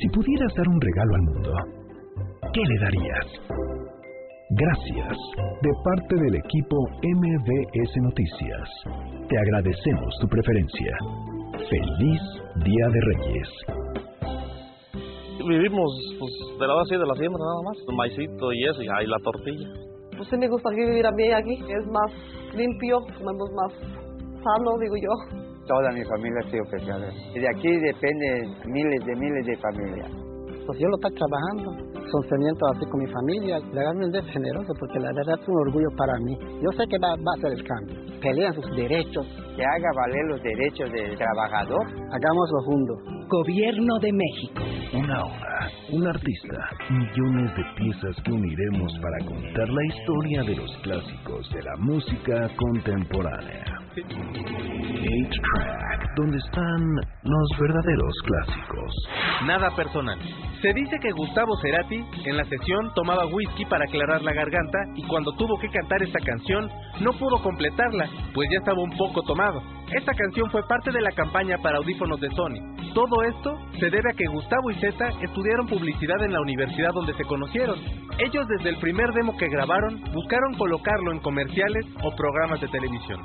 Si pudieras dar un regalo al mundo, ¿qué le darías? Gracias. De parte del equipo MBS Noticias, te agradecemos tu preferencia. Feliz Día de Reyes. Vivimos pues, de la base de la siembra nada más, el maicito y eso, y ahí la tortilla. Pues sí me gusta vivir a mí aquí, es más limpio, comemos más sano, digo yo toda mi familia ha sido pescadora. Y de aquí depende miles de miles de familias. Pues yo lo estoy trabajando, sostenimiento así con mi familia. Legalmente es generoso porque la verdad es un orgullo para mí. Yo sé que va, va a ser el cambio. Pelean sus derechos. Que haga valer los derechos del trabajador. Hagámoslo juntos. Gobierno de México. Una obra, un artista, millones de piezas que uniremos para contar la historia de los clásicos de la música contemporánea. Track, donde están los verdaderos clásicos. Nada personal. Se dice que Gustavo Cerati en la sesión tomaba whisky para aclarar la garganta y cuando tuvo que cantar esta canción no pudo completarla, pues ya estaba un poco tomado. Esta canción fue parte de la campaña para audífonos de Sony. Todo esto se debe a que Gustavo y Zeta estudiaron publicidad en la universidad donde se conocieron. Ellos desde el primer demo que grabaron buscaron colocarlo en comerciales o programas de televisión.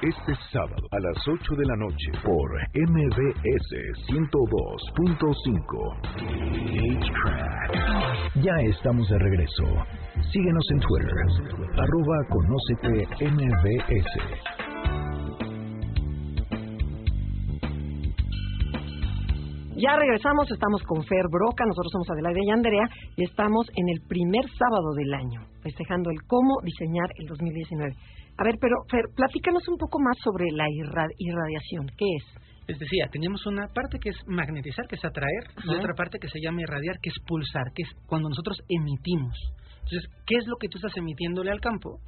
Este sábado a las 8 de la noche por MBS 102.5. Ya estamos de regreso. Síguenos en Twitter, arroba conócete. Ya regresamos, estamos con Fer Broca, nosotros somos Adelaide y Andrea y estamos en el primer sábado del año, festejando el cómo diseñar el 2019. A ver, pero Fer, platícanos un poco más sobre la irradiación, ¿qué es? Les decía, tenemos una parte que es magnetizar, que es atraer, y otra parte que se llama irradiar, que es pulsar, que es cuando nosotros emitimos. Entonces, ¿qué es lo que tú estás emitiéndole al campo?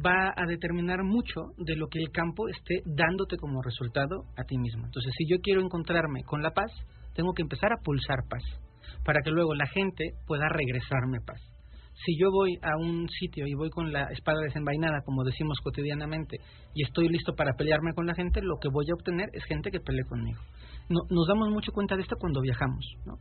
va a determinar mucho de lo que el campo esté dándote como resultado a ti mismo. Entonces, si yo quiero encontrarme con la paz, tengo que empezar a pulsar paz, para que luego la gente pueda regresarme paz. Si yo voy a un sitio y voy con la espada desenvainada, como decimos cotidianamente, y estoy listo para pelearme con la gente, lo que voy a obtener es gente que pelee conmigo. No, nos damos mucho cuenta de esto cuando viajamos. ¿no?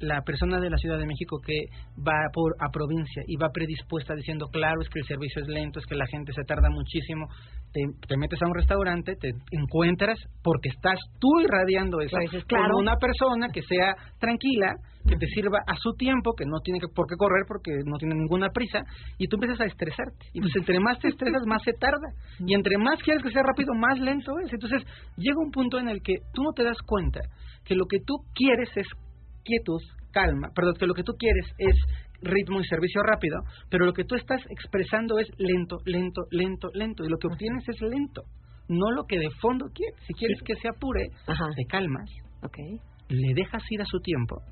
La persona de la Ciudad de México que va por, a provincia y va predispuesta diciendo, claro, es que el servicio es lento, es que la gente se tarda muchísimo, te, metes a un restaurante, te encuentras porque estás tú irradiando eso claro. con una persona que sea tranquila, que te sirva a su tiempo, que no tiene que, por qué correr porque no tiene ninguna prisa, y tú empiezas a estresarte. Y pues entre más te estresas, más se tarda. Y entre más quieres que sea rápido, más lento es. Entonces llega un punto en el que tú no te das cuenta que lo que tú quieres es quietud, calma, perdón, que lo que tú quieres es ritmo y servicio rápido, pero lo que tú estás expresando es lento, lento, lento, lento, y lo que obtienes es lento, no lo que de fondo quieres. Si quieres que se apure, te calmas, okay. le dejas ir a su tiempo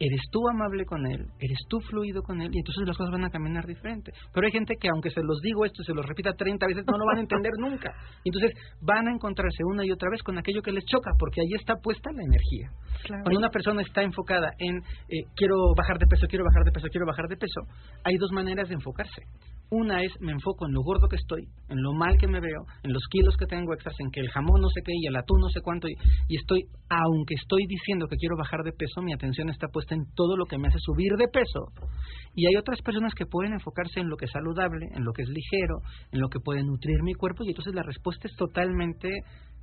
eres tú amable con él, eres tú fluido con él, y entonces las cosas van a caminar diferente. Pero hay gente que aunque se los digo esto, se los repita 30 veces, no lo van a entender nunca. Y entonces van a encontrarse una y otra vez con aquello que les choca, porque ahí está puesta la energía. Cuando una persona está enfocada en eh, quiero bajar de peso, quiero bajar de peso, quiero bajar de peso, hay dos maneras de enfocarse. Una es me enfoco en lo gordo que estoy, en lo mal que me veo, en los kilos que tengo extras, en que el jamón no sé qué y el atún no sé cuánto. Y, y, estoy, aunque estoy diciendo que quiero bajar de peso, mi atención está puesta en todo lo que me hace subir de peso. Y hay otras personas que pueden enfocarse en lo que es saludable, en lo que es ligero, en lo que puede nutrir mi cuerpo. Y entonces la respuesta es totalmente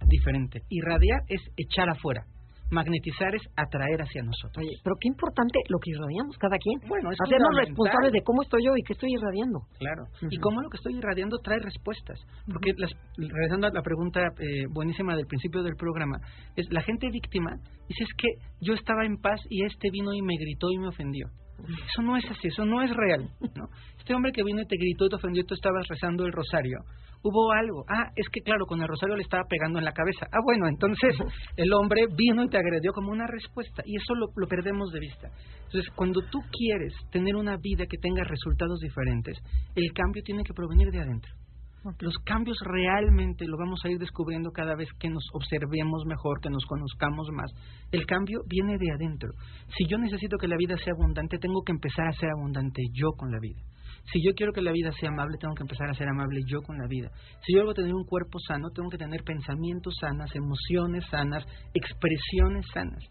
diferente. Irradiar es echar afuera magnetizar es atraer hacia nosotros. Oye, pero qué importante lo que irradiamos cada quien. Bueno, es Hacernos responsables de cómo estoy yo y qué estoy irradiando. Claro. Y cómo lo que estoy irradiando trae respuestas. Porque, las, regresando a la pregunta eh, buenísima del principio del programa, es la gente víctima dice es que yo estaba en paz y este vino y me gritó y me ofendió. Eso no es así, eso no es real. ¿no? Este hombre que vino y te gritó y te ofendió, tú estabas rezando el rosario hubo algo. Ah, es que claro, con el rosario le estaba pegando en la cabeza. Ah, bueno, entonces el hombre vino y te agredió como una respuesta y eso lo, lo perdemos de vista. Entonces, cuando tú quieres tener una vida que tenga resultados diferentes, el cambio tiene que provenir de adentro. Los cambios realmente lo vamos a ir descubriendo cada vez que nos observemos mejor, que nos conozcamos más. El cambio viene de adentro. Si yo necesito que la vida sea abundante, tengo que empezar a ser abundante yo con la vida. Si yo quiero que la vida sea amable, tengo que empezar a ser amable yo con la vida. Si yo quiero tener un cuerpo sano, tengo que tener pensamientos sanas, emociones sanas, expresiones sanas.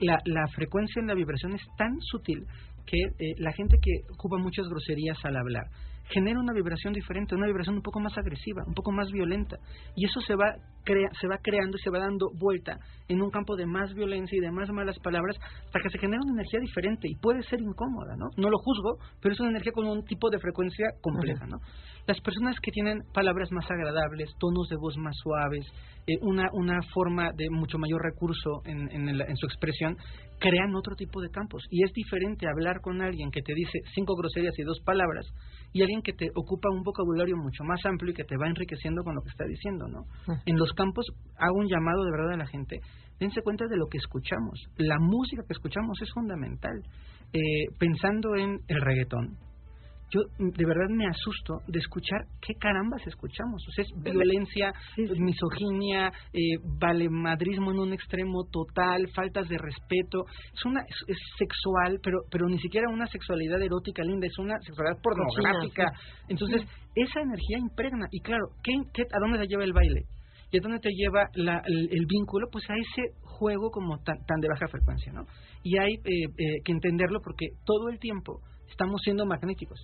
La, la frecuencia en la vibración es tan sutil que eh, la gente que ocupa muchas groserías al hablar, genera una vibración diferente, una vibración un poco más agresiva, un poco más violenta. Y eso se va, crea, se va creando y se va dando vuelta en un campo de más violencia y de más malas palabras hasta que se genera una energía diferente y puede ser incómoda, ¿no? No lo juzgo, pero es una energía con un tipo de frecuencia compleja, ¿no? Las personas que tienen palabras más agradables, tonos de voz más suaves, eh, una, una forma de mucho mayor recurso en, en, en su expresión, crean otro tipo de campos. Y es diferente hablar con alguien que te dice cinco groserías y dos palabras y alguien que te ocupa un vocabulario mucho más amplio y que te va enriqueciendo con lo que está diciendo, ¿no? Ah. En los campos hago un llamado de verdad a la gente, dense cuenta de lo que escuchamos. La música que escuchamos es fundamental. Eh, pensando en el reggaetón, yo de verdad me asusto de escuchar qué carambas escuchamos. O sea, es violencia, misoginia, eh, valemadrismo en un extremo total, faltas de respeto. Es una es, sexual, pero pero ni siquiera una sexualidad erótica linda, es una sexualidad pornográfica. Entonces, esa energía impregna. Y claro, ¿qué, qué, ¿a dónde se lleva el baile? ¿Y a dónde te lleva la, el, vínculo? Pues a ese juego como tan, tan de baja frecuencia, ¿no? Y hay eh, eh, que entenderlo porque todo el tiempo estamos siendo magnéticos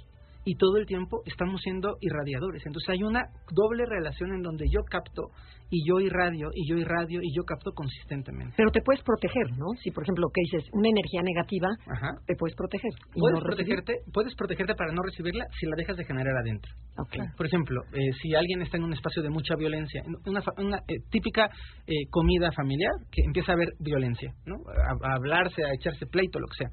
y todo el tiempo estamos siendo irradiadores. Entonces hay una doble relación en donde yo capto y yo irradio y yo irradio y yo capto consistentemente. Pero te puedes proteger, ¿no? Si por ejemplo que dices una energía negativa, te puedes proteger. puedes protegerte, puedes protegerte para no recibirla si la dejas de generar adentro. Por ejemplo, eh, si alguien está en un espacio de mucha violencia, una, una eh, típica eh, comida familiar que empieza a haber violencia, ¿no? a hablarse, a echarse pleito, lo que sea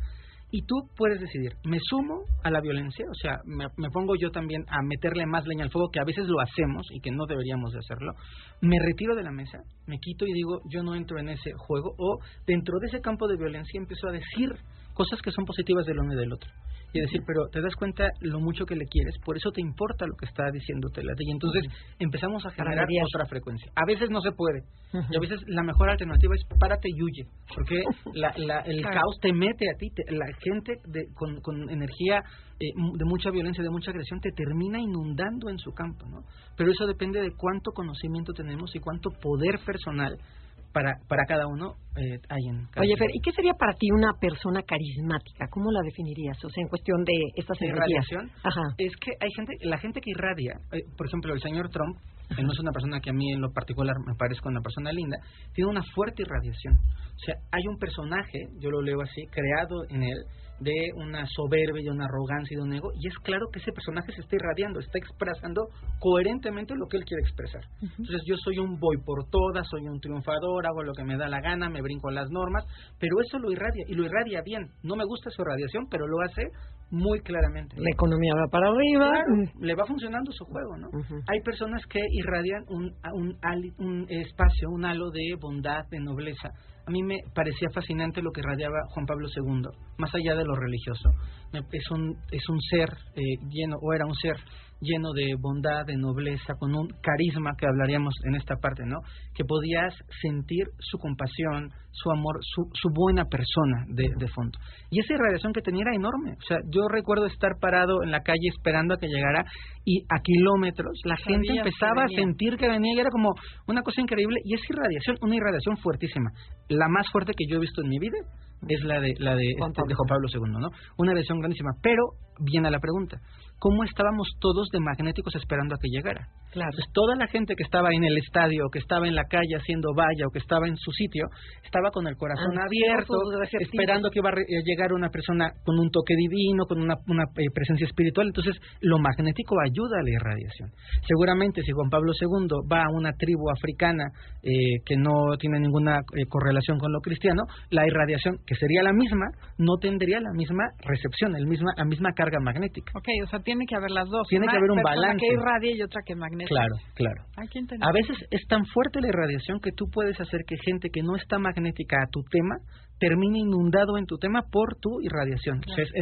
y tú puedes decidir, ¿me sumo a la violencia? O sea, me, pongo yo también a meterle más leña al fuego, que a veces lo hacemos y que no deberíamos de hacerlo. Me retiro de la mesa, me quito y digo, yo no entro en ese juego. O dentro de ese campo de violencia empiezo a decir cosas que son positivas del uno y del otro y decir, pero te das cuenta lo mucho que le quieres, por eso te importa lo que está diciéndote la Y entonces empezamos a generar otra frecuencia. A veces no se puede. Y a veces la mejor alternativa es párate y huye. Porque el caos te mete a ti. la gente de, con, con energía eh, de mucha violencia, de mucha agresión, te termina inundando en su campo. ¿no? Pero eso depende de cuánto conocimiento tenemos y cuánto poder personal para, para cada uno eh, hay en Oye, Fer, ¿y qué sería para ti una persona carismática? ¿Cómo la definirías? O sea, en cuestión de estas energías. Ajá. Es que hay gente, la gente que irradia, eh, por ejemplo, el señor Trump, que no es una persona que a mí en lo particular me parezca una persona linda, tiene una fuerte irradiación. O sea, hay un personaje, yo lo leo así, creado en él, de una soberbia, de una arrogancia y de un ego, y es claro que ese personaje se está irradiando, está expresando coherentemente lo que él quiere expresar. Entonces yo soy un voy por todas, soy un triunfador, hago lo que me da la gana, me brinco las normas, pero eso lo irradia, y lo irradia bien. No me gusta su radiación, pero lo hace muy claramente. La economía va para arriba. le va funcionando su juego, ¿no? Hay personas que irradian un, un, un espacio, un halo de bondad, de nobleza, a mí me parecía fascinante lo que radiaba Juan Pablo II, más allá de lo religioso. Es un, es un ser eh, lleno, o era un ser lleno de bondad, de nobleza, con un carisma que hablaríamos en esta parte, ¿no? Que podías sentir su compasión, su amor, su, su buena persona de, de, fondo. Y esa irradiación que tenía era enorme. O sea, yo recuerdo estar parado en la calle esperando a que llegara y a kilómetros la gente empezaba a sentir que venía y era como una cosa increíble. Y esa irradiación, una irradiación fuertísima, la más fuerte que yo he visto en mi vida es la de la de, Juan, este, de Juan Pablo II, ¿no? Una irradiación grandísima. Pero viene a la pregunta, cómo estábamos todos de magnéticos esperando a que llegara. Claro. toda la gente que estaba en el estadio, o que estaba en la calle haciendo valla, o que estaba en su sitio, estaba con el corazón ah, abierto, esperando que iba a llegar una persona con un toque divino, con una, eh, presencia espiritual. Entonces, lo magnético ayuda a la irradiación. Seguramente, si Juan Pablo II va a una tribu africana eh, que no tiene ninguna eh, correlación con lo cristiano, la irradiación, que sería la misma, no tendría la misma recepción, el misma, la misma carga magnética. Ok, o sea, tiene que haber las dos. Tiene que haber un balance. que y otra que Claro, claro. A veces es tan fuerte la irradiación que tú puedes hacer que gente que no está magnética a tu tema termine inundado en tu tema por tu irradiación.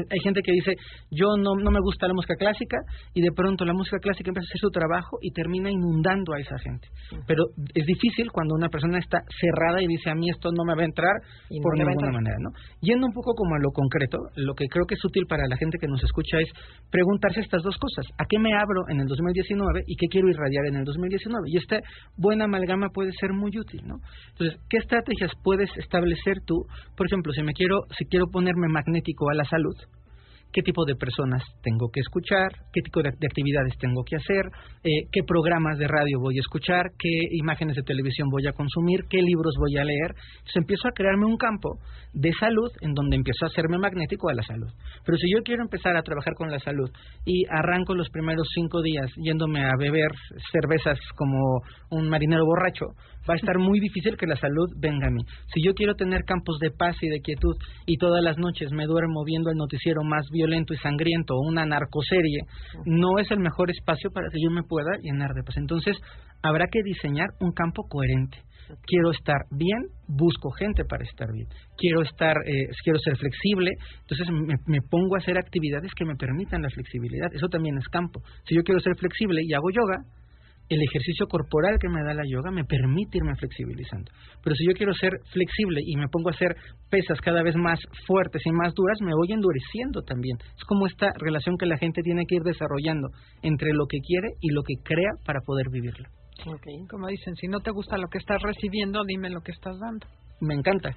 hay gente que dice, yo no, no me gusta la música clásica y de pronto la música clásica empieza a hacer su trabajo y termina inundando a esa gente. Pero es difícil cuando una persona está cerrada y dice, a mí esto no me va a entrar por ninguna manera. ¿no? Yendo un poco como a lo concreto, lo que creo que es útil para la gente que nos escucha es preguntarse estas dos cosas. ¿A qué me abro en el 2019 y qué quiero irradiar en el 2019? Y esta buena amalgama puede ser muy útil. ¿no? Entonces, ¿qué estrategias puedes establecer tú por ejemplo, si me quiero, si quiero ponerme magnético a la salud, qué tipo de personas tengo que escuchar, qué tipo de, actividades tengo que hacer, eh, qué programas de radio voy a escuchar, qué imágenes de televisión voy a consumir, qué libros voy a leer. Entonces empiezo a crearme un campo de salud en donde empiezo a hacerme magnético a la salud. Pero si yo quiero empezar a trabajar con la salud y arranco los primeros cinco días yéndome a beber cervezas como un marinero borracho, va a estar muy difícil que la salud venga a mí. Si yo quiero tener campos de paz y de quietud y todas las noches me duermo viendo el noticiero más bien violento y sangriento o una narcoserie, no es el mejor espacio para que yo me pueda llenar de paz. Entonces, habrá que diseñar un campo coherente. Quiero estar bien, busco gente para estar bien. Quiero estar, eh, quiero ser flexible, entonces me, me pongo a hacer actividades que me permitan la flexibilidad. Eso también es campo. Si yo quiero ser flexible y hago yoga, el ejercicio corporal que me da la yoga me permite irme flexibilizando. Pero si yo quiero ser flexible y me pongo a hacer pesas cada vez más fuertes y más duras, me voy endureciendo también. Es como esta relación que la gente tiene que ir desarrollando entre lo que quiere y lo que crea para poder vivirlo. Okay. Como dicen, si no te gusta lo que estás recibiendo, dime lo que estás dando. Me encanta.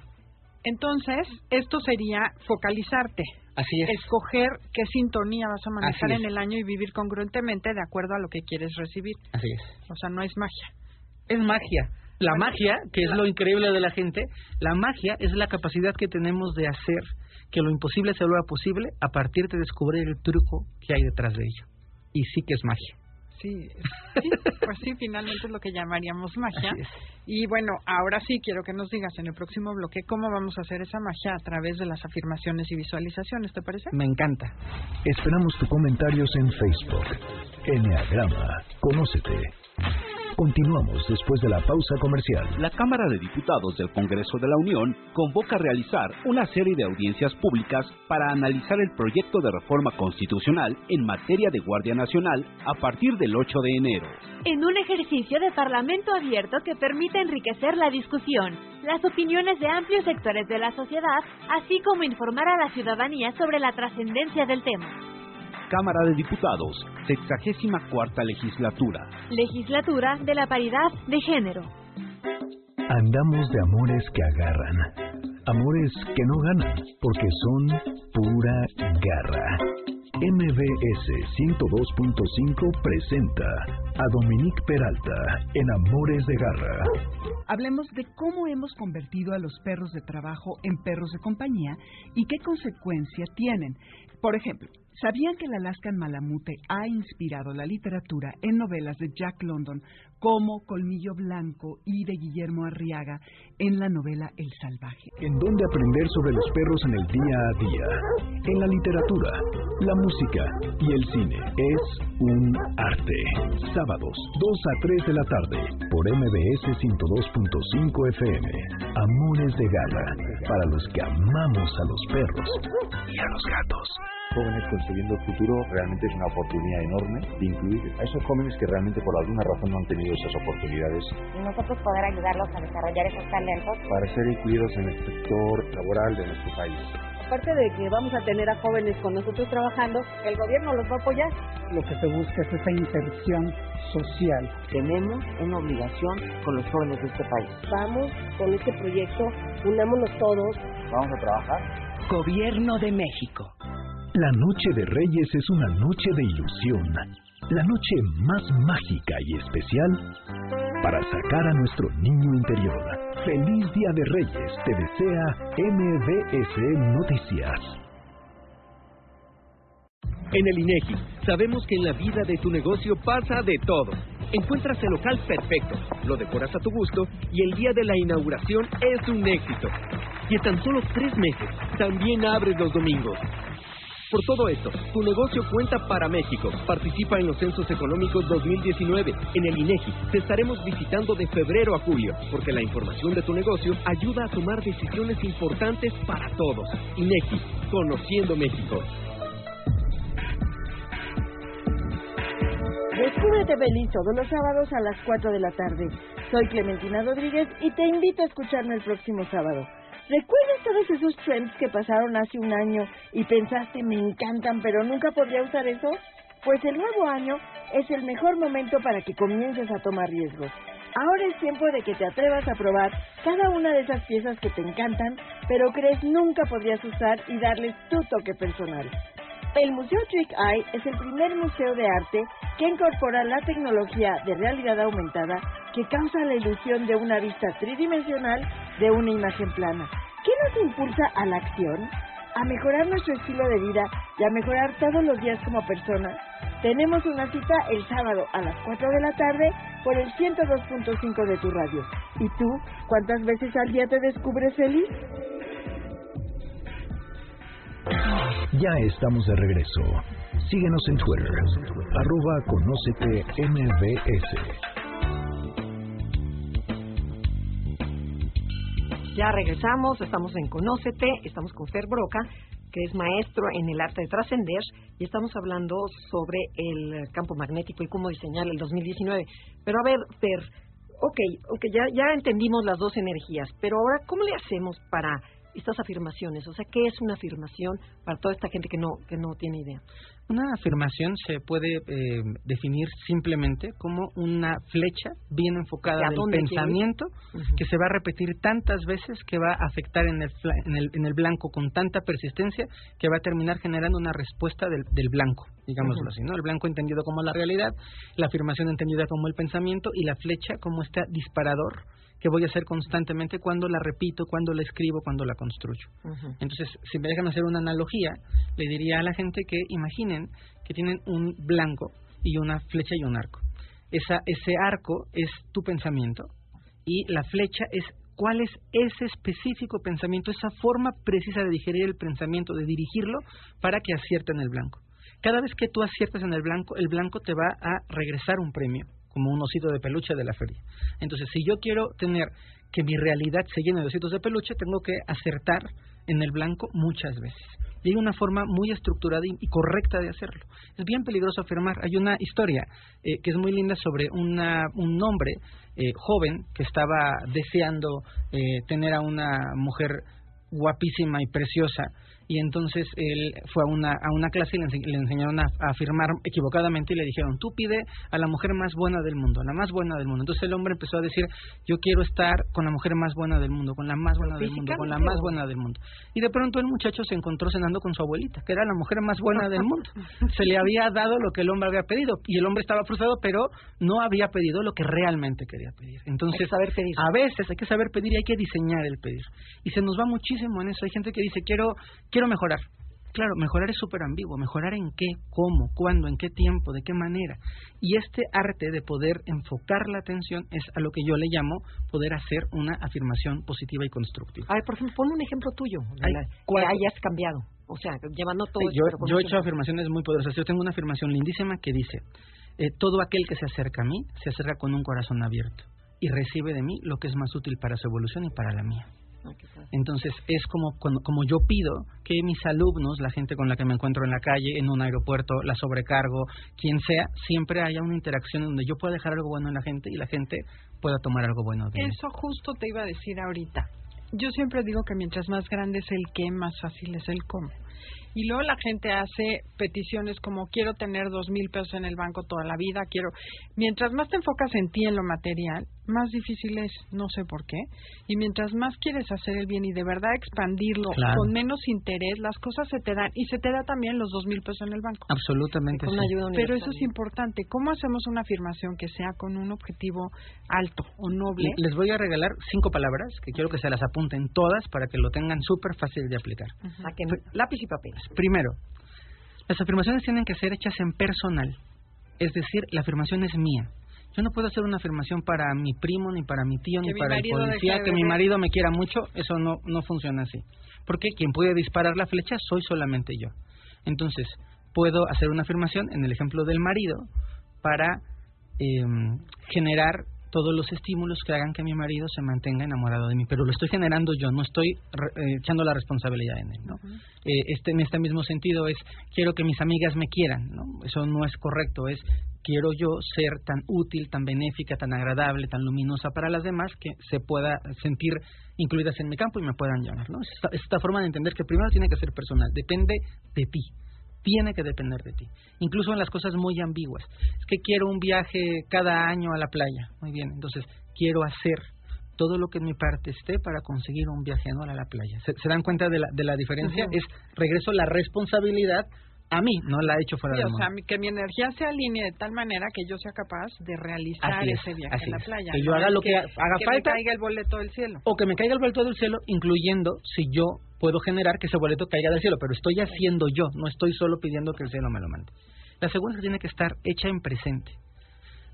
Entonces, esto sería focalizarte. Así es. Escoger qué sintonía vas a manejar en el año y vivir congruentemente de acuerdo a lo que quieres recibir. Así es. O sea, no es magia. Es magia. La magia, que es lo increíble de la gente, la magia es la capacidad que tenemos de hacer que lo imposible se vuelva posible a partir de descubrir el truco que hay detrás de ello. Y sí que es magia. Sí, pues sí, finalmente es lo que llamaríamos magia. Y bueno, ahora sí quiero que nos digas en el próximo bloque cómo vamos a hacer esa magia a través de las afirmaciones y visualizaciones, ¿te parece? Me encanta. Esperamos tus comentarios en Facebook. Enneagrama, conócete. Continuamos después de la pausa comercial. La Cámara de Diputados del Congreso de la Unión convoca a realizar una serie de audiencias públicas para analizar el proyecto de reforma constitucional en materia de Guardia Nacional a partir del 8 de enero. En un ejercicio de parlamento abierto que permite enriquecer la discusión, las opiniones de amplios sectores de la sociedad, así como informar a la ciudadanía sobre la trascendencia del tema. Cámara de Diputados, 64 legislatura. Legislatura de la paridad de género. Andamos de amores que agarran, amores que no ganan, porque son pura garra. MBS 102.5 presenta a Dominique Peralta en Amores de Garra. Hablemos de cómo hemos convertido a los perros de trabajo en perros de compañía y qué consecuencia tienen. Por ejemplo, ¿Sabían que el Alaskan Malamute ha inspirado la literatura en novelas de Jack London como Colmillo Blanco y de Guillermo Arriaga en la novela El Salvaje? En donde aprender sobre los perros en el día a día, en la literatura, la música y el cine es un arte. Sábados, 2 a 3 de la tarde, por MBS 102.5 FM. Amores de Gala, para los que amamos a los perros y a los gatos jóvenes construyendo el futuro realmente es una oportunidad enorme de incluir a esos jóvenes que realmente por alguna razón no han tenido esas oportunidades. Y nosotros poder ayudarlos a desarrollar esos talentos. Para ser incluidos en el sector laboral de nuestro país. Aparte de que vamos a tener a jóvenes con nosotros trabajando, el gobierno los va a apoyar. Lo que se busca es esa inserción social. Tenemos una obligación con los jóvenes de este país. Vamos con este proyecto, unámonos todos. Vamos a trabajar. Gobierno de México. La Noche de Reyes es una noche de ilusión, la noche más mágica y especial para sacar a nuestro niño interior. Feliz Día de Reyes, te desea MBS Noticias. En el INEGI sabemos que en la vida de tu negocio pasa de todo. Encuentras el local perfecto, lo decoras a tu gusto y el día de la inauguración es un éxito. Y en tan solo tres meses también abres los domingos. Por todo esto, tu negocio cuenta para México. Participa en los Censos Económicos 2019. En el INEGI te estaremos visitando de febrero a julio, porque la información de tu negocio ayuda a tomar decisiones importantes para todos. INEGI, conociendo México. Descúbrete feliz todos los sábados a las 4 de la tarde. Soy Clementina Rodríguez y te invito a escucharme el próximo sábado. ¿Recuerdas todos esos trends que pasaron hace un año y pensaste me encantan pero nunca podría usar eso? Pues el nuevo año es el mejor momento para que comiences a tomar riesgos. Ahora es tiempo de que te atrevas a probar cada una de esas piezas que te encantan, pero crees nunca podrías usar y darles tu toque personal. El Museo Trick Eye es el primer museo de arte que incorpora la tecnología de realidad aumentada que causa la ilusión de una vista tridimensional de una imagen plana. ¿Qué nos impulsa a la acción? A mejorar nuestro estilo de vida y a mejorar todos los días como personas. Tenemos una cita el sábado a las 4 de la tarde por el 102.5 de tu radio. ¿Y tú, cuántas veces al día te descubres feliz? Ya estamos de regreso. Síguenos en Twitter, arroba. Ya regresamos, estamos en Conócete, estamos con Fer Broca, que es maestro en el arte de trascender, y estamos hablando sobre el campo magnético y cómo diseñar el 2019. Pero a ver, Fer, ok, okay ya, ya entendimos las dos energías, pero ahora, ¿cómo le hacemos para estas afirmaciones? O sea, ¿qué es una afirmación para toda esta gente que no, que no tiene idea? Una afirmación se puede eh, definir simplemente como una flecha bien enfocada del pensamiento que se va a repetir tantas veces que va a afectar en el, en el, en el blanco con tanta persistencia que va a terminar generando una respuesta del, del blanco, digámoslo así, ¿no? El blanco entendido como la realidad, la afirmación entendida como el pensamiento y la flecha como este disparador que voy a hacer constantemente cuando la repito, cuando la escribo, cuando la construyo. Entonces, si me dejan hacer una analogía, le diría a la gente que imaginen que tienen un blanco y una flecha y un arco. Esa, ese arco es tu pensamiento y la flecha es cuál es ese específico pensamiento, esa forma precisa de digerir el pensamiento, de dirigirlo para que acierte en el blanco. Cada vez que tú aciertas en el blanco, el blanco te va a regresar un premio como un osito de peluche de la feria. Entonces, si yo quiero tener que mi realidad se llene de ositos de peluche, tengo que acertar en el blanco muchas veces. Y hay una forma muy estructurada y correcta de hacerlo. Es bien peligroso afirmar. Hay una historia eh, que es muy linda sobre una, un hombre eh, joven que estaba deseando eh, tener a una mujer guapísima y preciosa y entonces él fue a una, a una clase y le, enseñaron a, afirmar equivocadamente y le dijeron, tú pide a la mujer más buena del mundo, la más buena del mundo. Entonces el hombre empezó a decir, yo quiero estar con la mujer más buena del mundo, con la más buena del mundo, con la más buena del mundo. Y de pronto el muchacho se encontró cenando con su abuelita, que era la mujer más buena del mundo. Se le había dado lo que el hombre había pedido y el hombre estaba frustrado, pero no había pedido lo que realmente quería pedir. Entonces, saber pedir. a veces hay que saber pedir y hay que diseñar el pedir. Y se nos va muchísimo en eso. Hay gente que dice, quiero quiero mejorar. Claro, mejorar es súper ambiguo. ¿Mejorar en qué? ¿Cómo? ¿Cuándo? ¿En qué tiempo? ¿De qué manera? Y este arte de poder enfocar la atención es a lo que yo le llamo poder hacer una afirmación positiva y constructiva. A ver, por ejemplo, pon un ejemplo tuyo que hayas cambiado. O sea, llevando todo yo, yo he hecho afirmaciones muy poderosas. Yo tengo una afirmación lindísima que dice, eh, todo aquel que se acerca a mí se acerca con un corazón abierto y recibe de mí lo que es más útil para su evolución y para la mía. Entonces es como, como yo pido que mis alumnos, la gente con la que me encuentro en la calle, en un aeropuerto, la sobrecargo, quien sea, siempre haya una interacción donde yo pueda dejar algo bueno en la gente y la gente pueda tomar algo bueno de Eso justo te iba a decir ahorita. Yo siempre digo que mientras más grande es el qué, más fácil es el cómo. Y luego la gente hace peticiones como quiero tener dos mil pesos en el banco toda la vida, quiero. Mientras más te enfocas en ti, en lo material, más difícil es, no sé por qué. Y mientras más quieres hacer el bien y de verdad expandirlo con menos interés, las cosas se te dan. Y se te da también los dos mil pesos en el banco. Absolutamente. Sí. Pero eso es importante. ¿Cómo hacemos una afirmación que sea con un objetivo alto o noble? Les voy a regalar cinco palabras que quiero que se las apunten todas para que lo tengan súper fácil de aplicar. Lápiz y papel. Primero, las afirmaciones tienen que ser hechas en personal. Es decir, la afirmación es mía. Yo no puedo hacer una afirmación para mi primo, ni para mi tío, ni para el policía, que mi marido me quiera mucho, eso no, no funciona así. Porque quien puede disparar la flecha soy solamente yo. Entonces, puedo hacer una afirmación en el ejemplo del marido para em, generar todos los estímulos que hagan que mi marido se mantenga enamorado de mí, pero lo estoy generando yo, no estoy eh, echando la responsabilidad en él, ¿no? Eh, este en este mismo sentido es quiero que mis amigas me quieran, ¿no? Eso no es correcto, es quiero yo ser tan útil, tan benéfica, tan agradable, tan luminosa para las demás que se pueda sentir incluidas en mi campo y me puedan llamar, ¿no? esta, esta forma de entender que primero tiene que ser personal, depende de ti tiene que depender de ti. Incluso en las cosas muy ambiguas. Es que quiero un viaje cada año a la playa. Muy bien, entonces quiero hacer todo lo que en mi parte esté para conseguir un viaje anual a la playa. ¿Se, dan cuenta de la, de la diferencia? Es regreso la responsabilidad a mí, no la he hecho fuera de O sea, que mi energía se alinee de tal manera que yo sea capaz de realizar ese viaje a la playa. Que yo haga lo que, haga falta. Que me caiga el boleto del cielo. O que me caiga el boleto del cielo, incluyendo si yo puedo generar que ese boleto caiga del cielo, pero estoy haciendo yo, no estoy solo pidiendo que el cielo me lo mande. La segunda tiene que estar hecha en presente.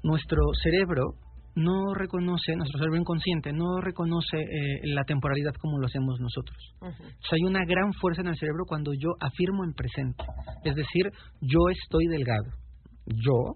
Nuestro cerebro no reconoce, nuestro cerebro inconsciente no reconoce eh, la temporalidad como lo hacemos nosotros. O sea, hay una gran fuerza en el cerebro cuando yo afirmo en presente. Es decir, yo estoy delgado. Yo,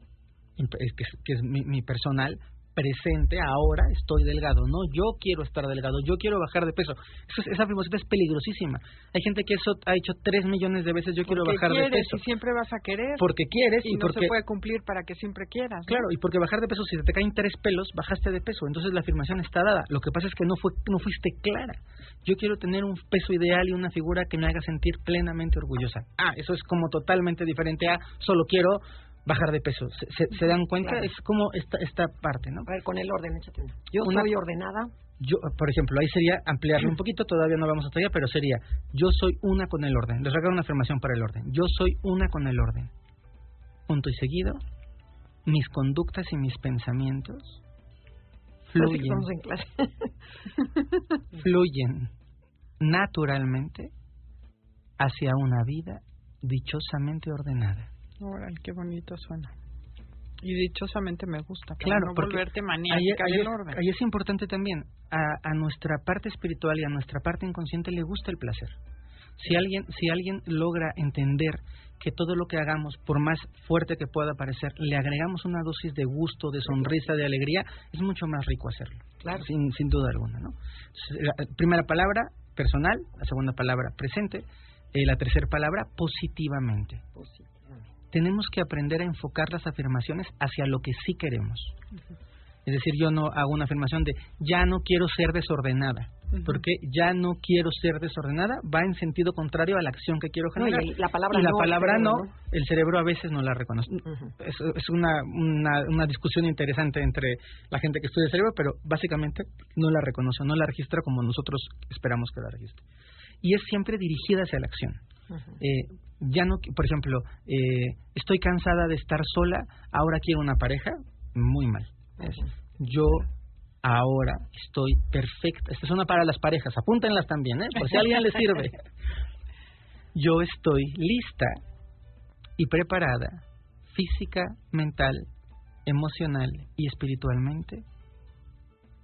que es, mi, personal, presente, ahora estoy delgado, no yo quiero estar delgado, yo quiero bajar de peso. esa afirmación es peligrosísima. Hay gente que eso ha hecho tres millones de veces, yo quiero bajar de peso. y siempre vas a querer. Porque quieres y, y no se puede cumplir para que siempre quieras. Claro, y porque bajar de peso, si te caen tres pelos, bajaste de peso, entonces la afirmación está dada. Lo que pasa es que no, fue, no fuiste clara. Yo quiero tener un peso ideal y una figura que me haga sentir plenamente orgullosa. Ah, eso es como totalmente diferente a solo quiero bajar de peso. ¿Se, dan cuenta? Es como esta, esta parte, ¿no? A ver, con el orden, échate Yo soy ordenada. Yo, por ejemplo, ahí sería ampliarlo un poquito, todavía no vamos hasta allá, pero sería, yo soy una con el orden. Les regalo una afirmación para el orden. Yo soy una con el orden. Punto y seguido, mis conductas y mis pensamientos fluyen. en clase. fluyen naturalmente hacia una vida dichosamente ordenada. Órale, qué bonito suena. Y dichosamente me gusta. claro, no volverte maníaca ahí, el orden. ahí es importante también. A, a nuestra parte espiritual y a nuestra parte inconsciente le gusta el placer. Si alguien, si alguien logra entender que todo lo que hagamos, por más fuerte que pueda parecer, le agregamos una dosis de gusto, de sonrisa, de alegría, es mucho más rico hacerlo. Claro. Sin, sin duda alguna, ¿no? La primera palabra, personal. La segunda palabra, presente. Eh, la tercera palabra, positivamente. Positivamente tenemos que aprender a enfocar las afirmaciones hacia lo que sí queremos. Es decir, yo no hago una afirmación de ya no quiero ser desordenada, porque ya no quiero ser desordenada va en sentido contrario a la acción que quiero generar. y la palabra, la no, palabra no, el cerebro a veces no la reconoce. es, es una, una, una, discusión interesante entre la gente que estudia el cerebro, pero básicamente no la reconoce, no la registra como nosotros esperamos que la registre. Y es siempre dirigida hacia la acción. eh, ya no, por ejemplo, eh, estoy cansada de estar sola, ahora quiero una pareja, muy mal. yo ahora estoy perfecta. Esta es una para las parejas, apúntenlas también, ¿eh? por si a alguien le sirve. Yo estoy lista y preparada física, mental, emocional y espiritualmente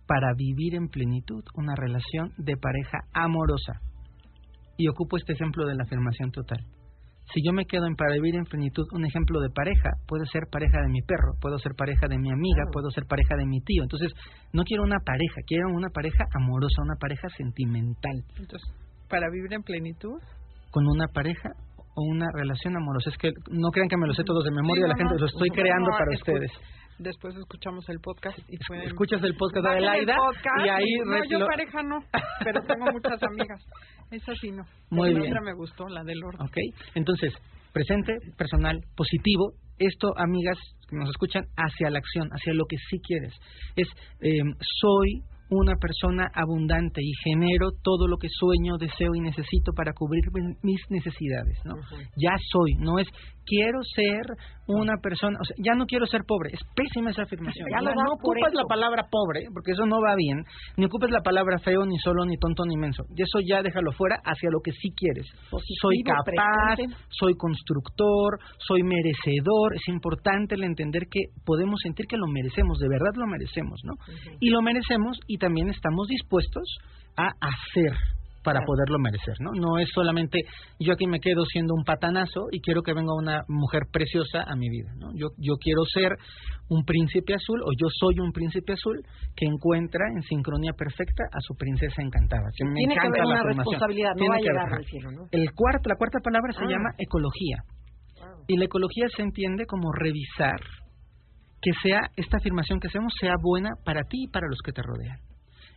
para vivir en plenitud una relación de pareja amorosa. Y ocupo este ejemplo de la afirmación total. Si yo me quedo en para vivir en plenitud, un ejemplo de pareja, puede ser pareja de mi perro, puedo ser pareja de mi amiga, puedo ser pareja de mi tío. Entonces, no quiero una pareja, quiero una pareja amorosa, una pareja sentimental. Entonces, para vivir en plenitud. Con una pareja o una relación amorosa. Es que no crean que me lo sé todos de memoria, la gente lo estoy creando para ustedes después escuchamos el podcast y escuchas el podcast de Laida y ahí no yo pareja no pero tengo muchas amigas esa sí no. Muy bien. otra me gustó la del orden Ok, entonces presente personal positivo. Esto amigas que nos escuchan hacia la acción hacia lo que sí quieres. Es eh, soy una persona abundante y genero todo lo que sueño, deseo y necesito para cubrir mis necesidades, ¿no? Ya soy, no es quiero ser una persona, o sea, ya no quiero ser pobre, es pésima esa afirmación. Ya no, no ocupas la palabra pobre, porque eso no va bien, ni ocupes la palabra feo, ni solo, ni tonto, ni menso. Y eso ya déjalo fuera hacia lo que sí quieres. soy capaz, soy constructor, soy merecedor. Es importante el entender que podemos sentir que lo merecemos, de verdad lo merecemos, ¿no? Y lo merecemos y también estamos dispuestos a hacer para poderlo merecer, ¿no? No es solamente yo aquí me quedo siendo un patanazo y quiero que venga una mujer preciosa a mi vida, ¿no? Yo, yo quiero ser un príncipe azul o yo soy un príncipe azul que encuentra en sincronía perfecta a su princesa encantada. Tiene que haber una responsabilidad, no va a llegar al cielo, ¿no? El cuarto, la cuarta palabra se ah. llama ecología. Y la ecología se entiende como revisar que sea esta afirmación que hacemos sea buena para ti y para los que te rodean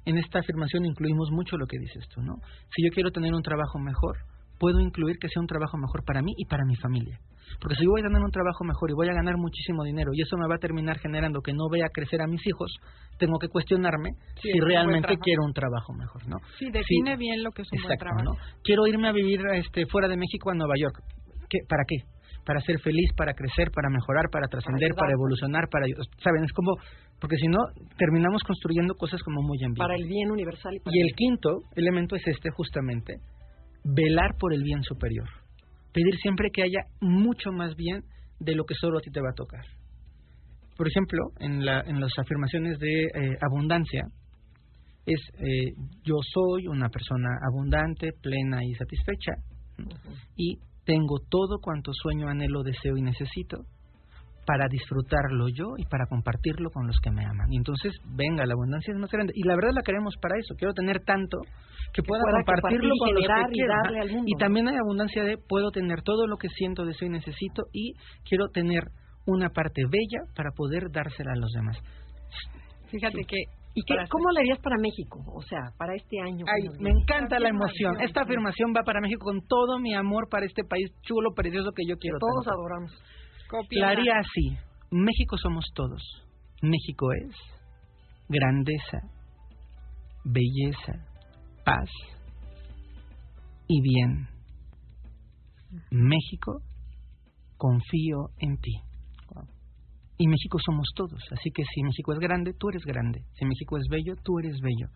en esta afirmación incluimos mucho lo que dices tú, ¿no? Si yo quiero tener un trabajo mejor, puedo incluir que sea un trabajo mejor para mí y para mi familia. Porque si yo voy a tener un trabajo mejor y voy a ganar muchísimo dinero y eso me va a terminar generando que no vea crecer a mis hijos, tengo que cuestionarme si realmente quiero un trabajo mejor, ¿no? Sí, define bien lo que es un buen trabajo. ¿no? Quiero irme a vivir este, fuera de México a Nueva York. ¿Qué, ¿Para qué? Para ser feliz, para crecer, para mejorar, para trascender, para, evolucionar, para... ¿Saben? Es como porque si no terminamos construyendo cosas como muy ambiguas. Para el bien universal. Y, el quinto elemento es este justamente, velar por el bien superior. Pedir siempre que haya mucho más bien de lo que solo a ti te va a tocar. por ejemplo, en, la, en las afirmaciones de eh, abundancia, es eh, yo soy una persona abundante, plena y satisfecha, y tengo todo cuanto sueño, anhelo, deseo y necesito para disfrutarlo yo y para compartirlo con los que me aman. Y entonces, venga, la abundancia es más grande. Y la verdad la queremos para eso. Quiero tener tanto que pueda, compartirlo con los que y darle al mundo. Y también hay abundancia de puedo tener todo lo que siento, deseo y necesito y quiero tener una parte bella para poder dársela a los demás. Fíjate que ¿Y qué, cómo le harías para México? O sea, para este año. Ay, me encanta la emoción. Esta afirmación va para México con todo mi amor para este país chulo, precioso que yo quiero. todos adoramos. La haría así. México somos todos. México es grandeza, belleza, paz y bien. México, confío en ti. Y México somos todos, así que si México es grande, tú eres grande. Si México es bello, tú eres bello.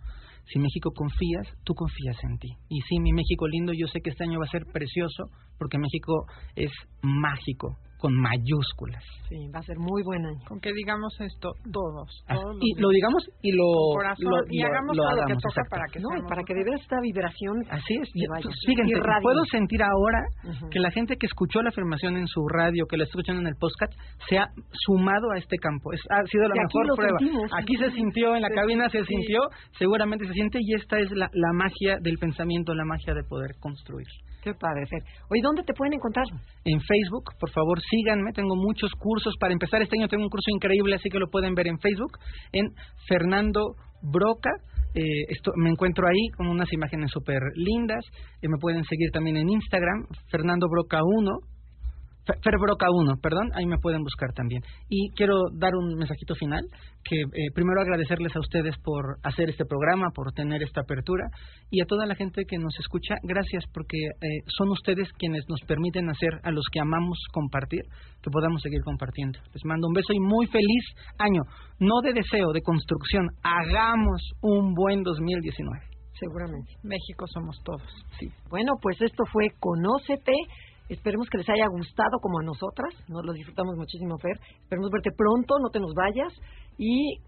Si México confías, tú confías en ti. Y sí, mi México lindo, yo sé que este año va a ser precioso porque México es mágico con mayúsculas. Sí, va a ser muy buen año. Con que digamos esto todos. todos y lo digamos y lo, lo y hagamos todo lo que toca para que no, para que de esta vibración así es. fíjense puedo sentir ahora que la gente que escuchó la afirmación en su radio que la escuchan en el podcast se ha sumado a este campo. Es, ha sido la mejor prueba. aquí se sintió en la cabina se sintió seguramente se siente y esta es la, la magia del pensamiento la magia de poder construir Qué padre, Fer. Oye, ¿dónde te pueden encontrar? En Facebook, por favor, síganme. Tengo muchos cursos. Para empezar este año tengo un curso increíble, así que lo pueden ver en Facebook, en Fernando Broca. Eh, esto, me encuentro ahí con unas imágenes súper lindas. Eh, me pueden seguir también en Instagram, Fernando Broca 1 Ferbroca 1, perdón, ahí me pueden buscar también. Y quiero dar un mensajito final, que eh, primero agradecerles a ustedes por hacer este programa, por tener esta apertura, y a toda la gente que nos escucha, gracias porque eh, son ustedes quienes nos permiten hacer a los que amamos compartir, que podamos seguir compartiendo. Les mando un beso y muy feliz año, no de deseo, de construcción. Hagamos un buen 2019. Seguramente. México somos todos. Sí. Bueno, pues esto fue Conócete. Esperemos que les haya gustado como a nosotras. Nos lo disfrutamos muchísimo, Fer. Esperemos verte pronto, no te nos vayas. Y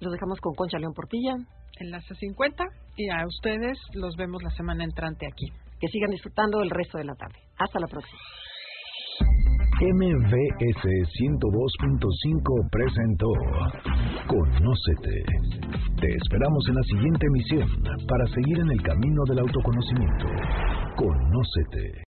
los dejamos con Concha León Portilla. Enlace 50. Y a ustedes los vemos la semana entrante aquí. Que sigan disfrutando el resto de la tarde. Hasta la próxima. MVS 102.5 presentó Conócete. Te esperamos en la siguiente emisión para seguir en el camino del autoconocimiento. Conócete.